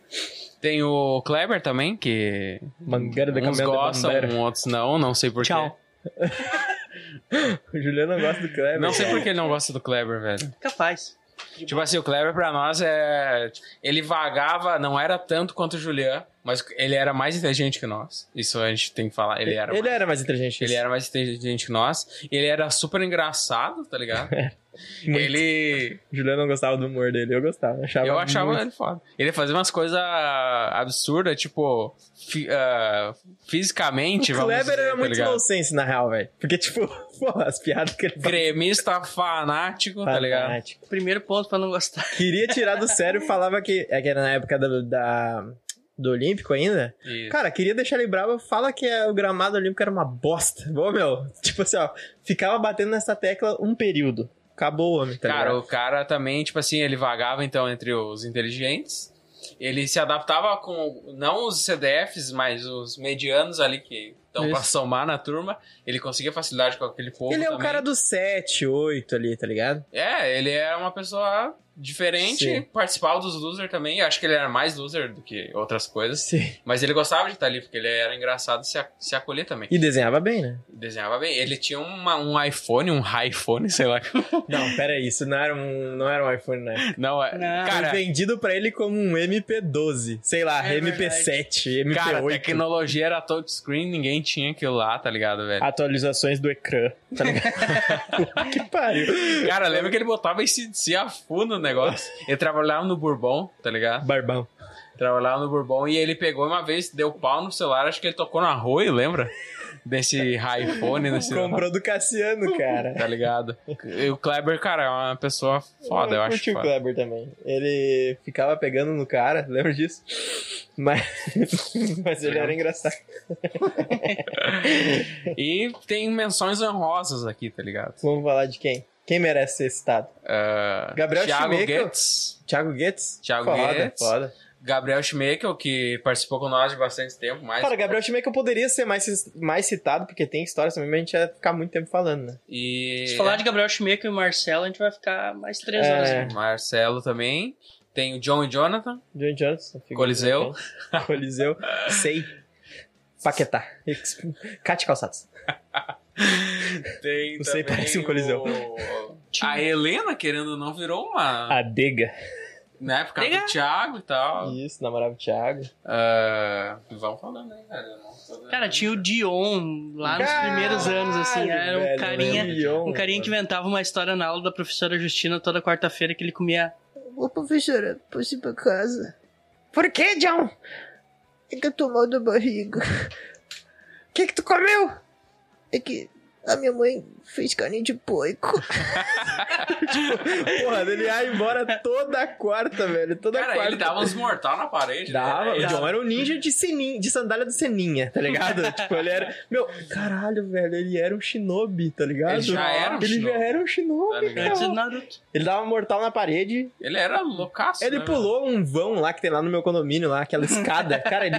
Tem o Kleber também, que Mangueira da uns gostam, outros não, não sei porquê. Tchau. <laughs> O Juliano não gosta do Kleber. Não sei cara. por que ele não gosta do Kleber, velho. Capaz. Tipo assim, o Kleber pra nós é. Ele vagava, não era tanto quanto o Julian, mas ele era mais inteligente que nós. Isso a gente tem que falar. Ele era Ele mais. era mais inteligente que Ele isso. era mais inteligente que nós. Ele era super engraçado, tá ligado? <laughs> Muito. ele. O Juliano não gostava do humor dele, eu gostava. Achava Eu achava muito- ele foda. Ele fazia umas coisas absurdas, tipo. fi- ah, fisicamente, O Kleber dizer, era tá muito ligado? nonsense, na real, velho. Porque, tipo, <laughs> pô, as piadas que ele fazia. Gremista fanático, tá ligado? Fanático. Primeiro ponto pra não gostar. Queria tirar do sério, falava que. É que era na época do, da, do Olímpico ainda. Isso. Cara, queria deixar ele bravo, fala que é, o gramado olímpico era uma bosta. Ô, meu, tipo assim, ó, ficava batendo nessa tecla um período. Acabou o homem, tá Cara, ligado? o cara também, tipo assim, ele vagava então entre os inteligentes. Ele se adaptava com, não os CDFs, mas os medianos ali que estão pra somar na turma. Ele conseguia facilidade com aquele povo. Ele é o também. cara do 7, 8 ali, tá ligado? É, ele é uma pessoa diferente, Sim. participava dos loser também. Eu acho que ele era mais loser do que outras coisas. Sim. Mas ele gostava de estar ali, porque ele era engraçado se, a- se acolher também. E desenhava bem, né? Desenhava bem. Ele tinha uma- um iPhone, um iPhone, sei lá. <laughs> Não, pera aí, isso não era um, não era um iPhone, né? Não, é. Cara, Foi vendido pra ele como um MP12. Sei lá, É MP7, MP8. Cara, a tecnologia era touchscreen, ninguém tinha aquilo lá, tá ligado, velho? Atualizações do ecrã, tá ligado? <laughs> <laughs> Que pariu. Cara, lembra que ele botava esse se a fundo no negócio? Ele trabalhava no Bourbon, tá ligado? Barbão. Trabalhava no Bourbon e ele pegou uma vez, deu pau no celular, acho que ele tocou no arroio, lembra? Desse iPhone, desse. Comprou do Cassiano, cara. Tá ligado? E o Kleber, cara, é uma pessoa foda, eu, acho. curti o. Kleber também. Ele ficava pegando no cara, lembra disso? Mas, <laughs> mas ele era engraçado. <laughs> E tem menções honrosas aqui, tá ligado? Vamos falar de quem? Quem merece ser citado? Ah, Gabriel Thiago Schmeichel. Goetz. Thiago Guedes? Thiago foda, Guedes. Foda. Gabriel Schmeichel, que participou com nós de bastante tempo, mas. Cara, Gabriel Schmeichel poderia ser mais, mais citado, porque tem histórias também, mas a gente ia ficar muito tempo falando, né? E. Se falar de Gabriel Schmecker e Marcelo, a gente vai ficar mais três É. horas. Marcelo também. Tem o John e Jonathan. John Johnson. figura Coliseu. Coliseu. <laughs> Sei. Paquetá. Cate Calçados. <laughs> Tem Não sei, parece um coliseu. o- A Helena, querendo ou não, virou uma. Adega. Né, por causa Diga. do Thiago e tal. Isso, namorava o Thiago. Ah, vamos falando aí, cara. Cara, tinha o Dion lá nos primeiros anos, assim. Era um Velho, carinha. Leon, Um carinha que inventava uma história na aula da professora Justina toda quarta-feira que ele comia. Ô, professora, posso ir pra casa? Por que, John? É que eu tô mal da barriga. O <laughs> que que tu comeu? É que a minha mãe fez carne de porco. <laughs> Porra, ele ia embora toda quarta, velho. Toda Cara, quarta. ele dava uns mortal na parede. Dava, né? o John era um ninja de, senin, de sandália do Seninha, tá ligado? <laughs> tipo, ele era. Meu, caralho, velho, ele era um shinobi, tá ligado? Ele já era um Ele shinobi. já era um shinobi, Tá cara. Naruto. Ele dava mortal na parede. Ele era loucaço. Ele né, pulou um vão lá que tem lá no meu condomínio, lá, aquela escada. <laughs> Cara, ele.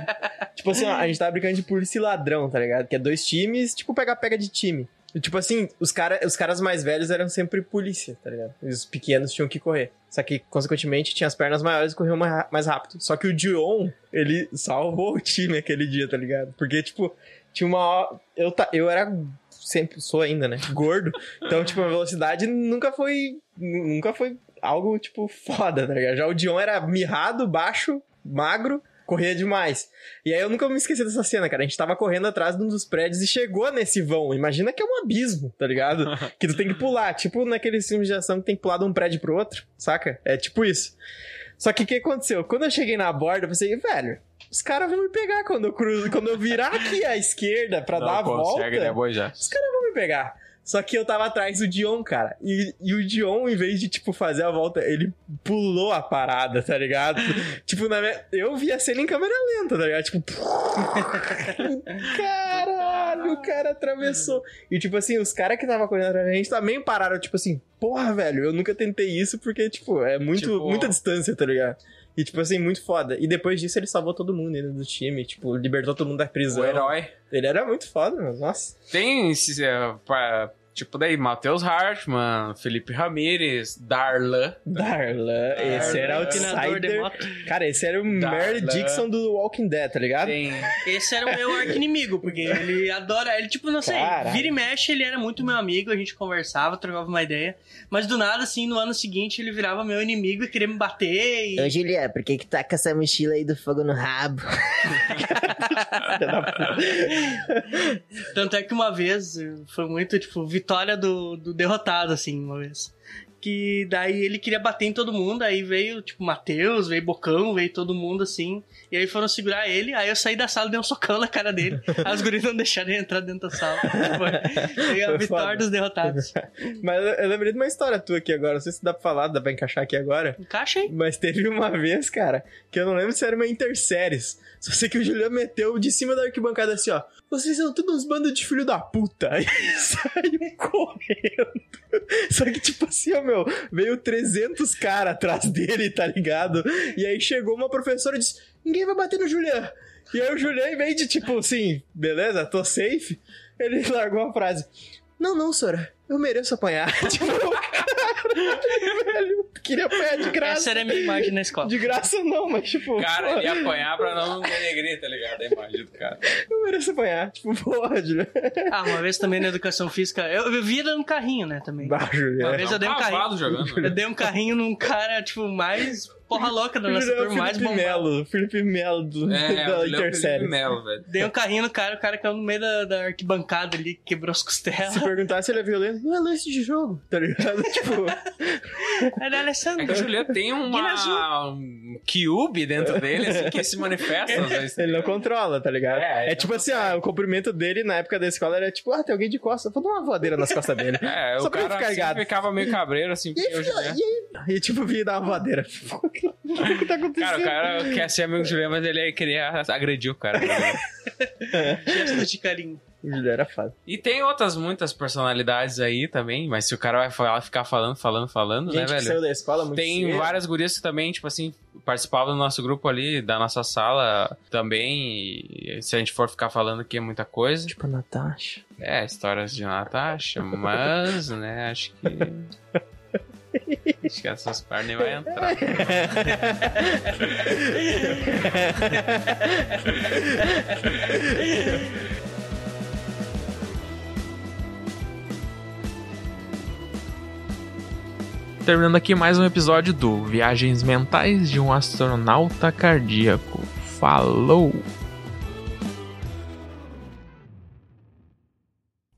Tipo assim, ó, a gente tava brincando de polícia e ladrão, tá ligado? Que é dois times, tipo pega-pega de time. Tipo assim, os, cara, os caras mais velhos eram sempre polícia, tá ligado? E os pequenos tinham que correr. Só que, consequentemente, tinha as pernas maiores e corriam mais, rápido. Só que o Dion, ele salvou o time aquele dia, tá ligado? Porque, tipo, tinha uma. Eu, ta- eu era. Sempre sou ainda, né? Gordo. Então, tipo, a velocidade nunca foi. Nunca foi algo, tipo, foda, tá ligado? Já o Dion era mirrado, baixo, magro, corria demais. E aí eu nunca me esqueci dessa cena, cara. A gente tava correndo atrás de um dos prédios e chegou nesse vão. Imagina que é um abismo, tá ligado? <laughs> que tu tem que pular. Tipo naqueles filmes de ação que tem que pular de um prédio pro outro, saca? É tipo isso. Só que o que aconteceu? Quando eu cheguei na borda, eu pensei, velho, os caras vão me pegar quando eu cruzo, quando eu virar aqui à esquerda pra Não dar a volta. né, Boy, já. Os caras vão me pegar. Só que eu tava atrás do Dion, cara. E, e o Dion, em vez de, tipo, fazer a volta, ele pulou a parada, tá ligado? <laughs> tipo, na minha... eu vi a cena em câmera lenta, tá ligado? Tipo. Caralho, o <laughs> cara atravessou. E, tipo assim, os caras que tava correndo atrás da gente também pararam, tipo assim, porra, velho, eu nunca tentei isso porque, tipo, é muito, Tipo- muita distância, tá ligado? E, tipo assim, muito foda. E depois disso, ele salvou todo mundo ainda do time, tipo, libertou todo mundo da prisão. O herói. Ele era muito foda, mano. Nossa. Tem esse, é, pra- tipo daí, Matheus Hartmann, Felipe Ramírez, Darlan. Darlan, esse era o outsider. moto. Cara, esse era o. Mary Dixon do Walking Dead, tá ligado? Tem. Esse era o meu arqui-inimigo, porque ele adora. Ele, tipo, não sei, Caralho. vira e mexe, ele era muito meu amigo, a gente conversava, trocava uma ideia. Mas do nada, assim, no ano seguinte, ele virava meu inimigo e queria me bater. E... Ô, Julia, por que que tá com essa mochila aí do fogo no rabo? <laughs> Tanto é que uma vez foi muito, tipo, vitória do, do derrotado, assim, uma vez. Que daí ele queria bater em todo mundo, aí veio, tipo, Matheus, veio Bocão, veio todo mundo, assim. E aí foram segurar ele, aí eu saí da sala e dei um socão na cara dele. <laughs> Aí os guris não deixaram ele entrar dentro da sala. <laughs> Foi, foi a vitória foda. dos derrotados. <laughs> Mas eu- eu lembrei de uma história tua aqui agora. Não sei se dá pra falar, dá pra encaixar aqui agora. Encaixa aí. Mas teve uma vez, cara, que eu não lembro se era uma interséries. Só sei que o Juliano meteu de cima da arquibancada assim, ó. Vocês são todos uns bandos de filho da puta. Aí saiu correndo. Só que, tipo assim, ó, meu, veio 300 caras atrás dele, tá ligado? E aí chegou uma professora e disse: Ninguém vai bater no Juliano. E aí o Juliano, em vez de, tipo assim, beleza, tô safe, ele largou a frase: Não, não, senhora, eu mereço apanhar. <laughs> tipo, velho, queria apanhar de graça. Essa era a minha imagem na escola. De graça não, mas tipo, cara pô, ia apanhar pra não denegrir, tá ligado? A imagem do cara. eu mereço apanhar. Tipo, porra, Juliano. Ah, uma vez também na educação física, eu, eu vi ele no carrinho, né, também. Uma vez eu dei um carrinho. jogando. Eu dei um carrinho num cara, tipo, mais porra louca da nossa é mais Felipe bombado. Melo. Felipe Melo do, É, <laughs> da Felipe Intersérie. Melo, velho. Dei um carrinho no cara, o cara caiu no meio da, da arquibancada ali, quebrou as costelas. Se perguntar se ele é violento, não é lance de jogo, tá ligado? <laughs> tipo, É Alessandro. que o Juliano tem uma, um cube dentro dele, assim, que se manifesta vezes. ele não controla, tá ligado? É, É, ele tipo assim, ah, o cumprimento dele na época da escola era tipo, ah, tem alguém de costas, vou dar uma voadeira nas costas dele. É, Só o pra ele cara ficar sempre ligado. ficava meio cabreiro, assim, E e aí? E tipo, vinha dar uma voadeira. O que tá acontecendo? Cara, o cara quer ser amigo do Juliano, mas ele queria agredir o cara. Gesto de carinho. O Juliano era foda. E tem outras muitas personalidades aí também, mas se o cara vai falar, ficar falando, falando, falando, Gente né, que velho? saiu da escola muito Tem cedo. várias gurias que também, tipo assim, participavam do nosso grupo ali, da nossa sala também. E se a gente for ficar falando aqui é muita coisa. Tipo a Natasha. É, histórias de Natasha, mas, né, acho que. <laughs> Acho que essas partes nem vai entrar. Terminando aqui mais um episódio do Viagens Mentais de um Astronauta Cardíaco. Falou!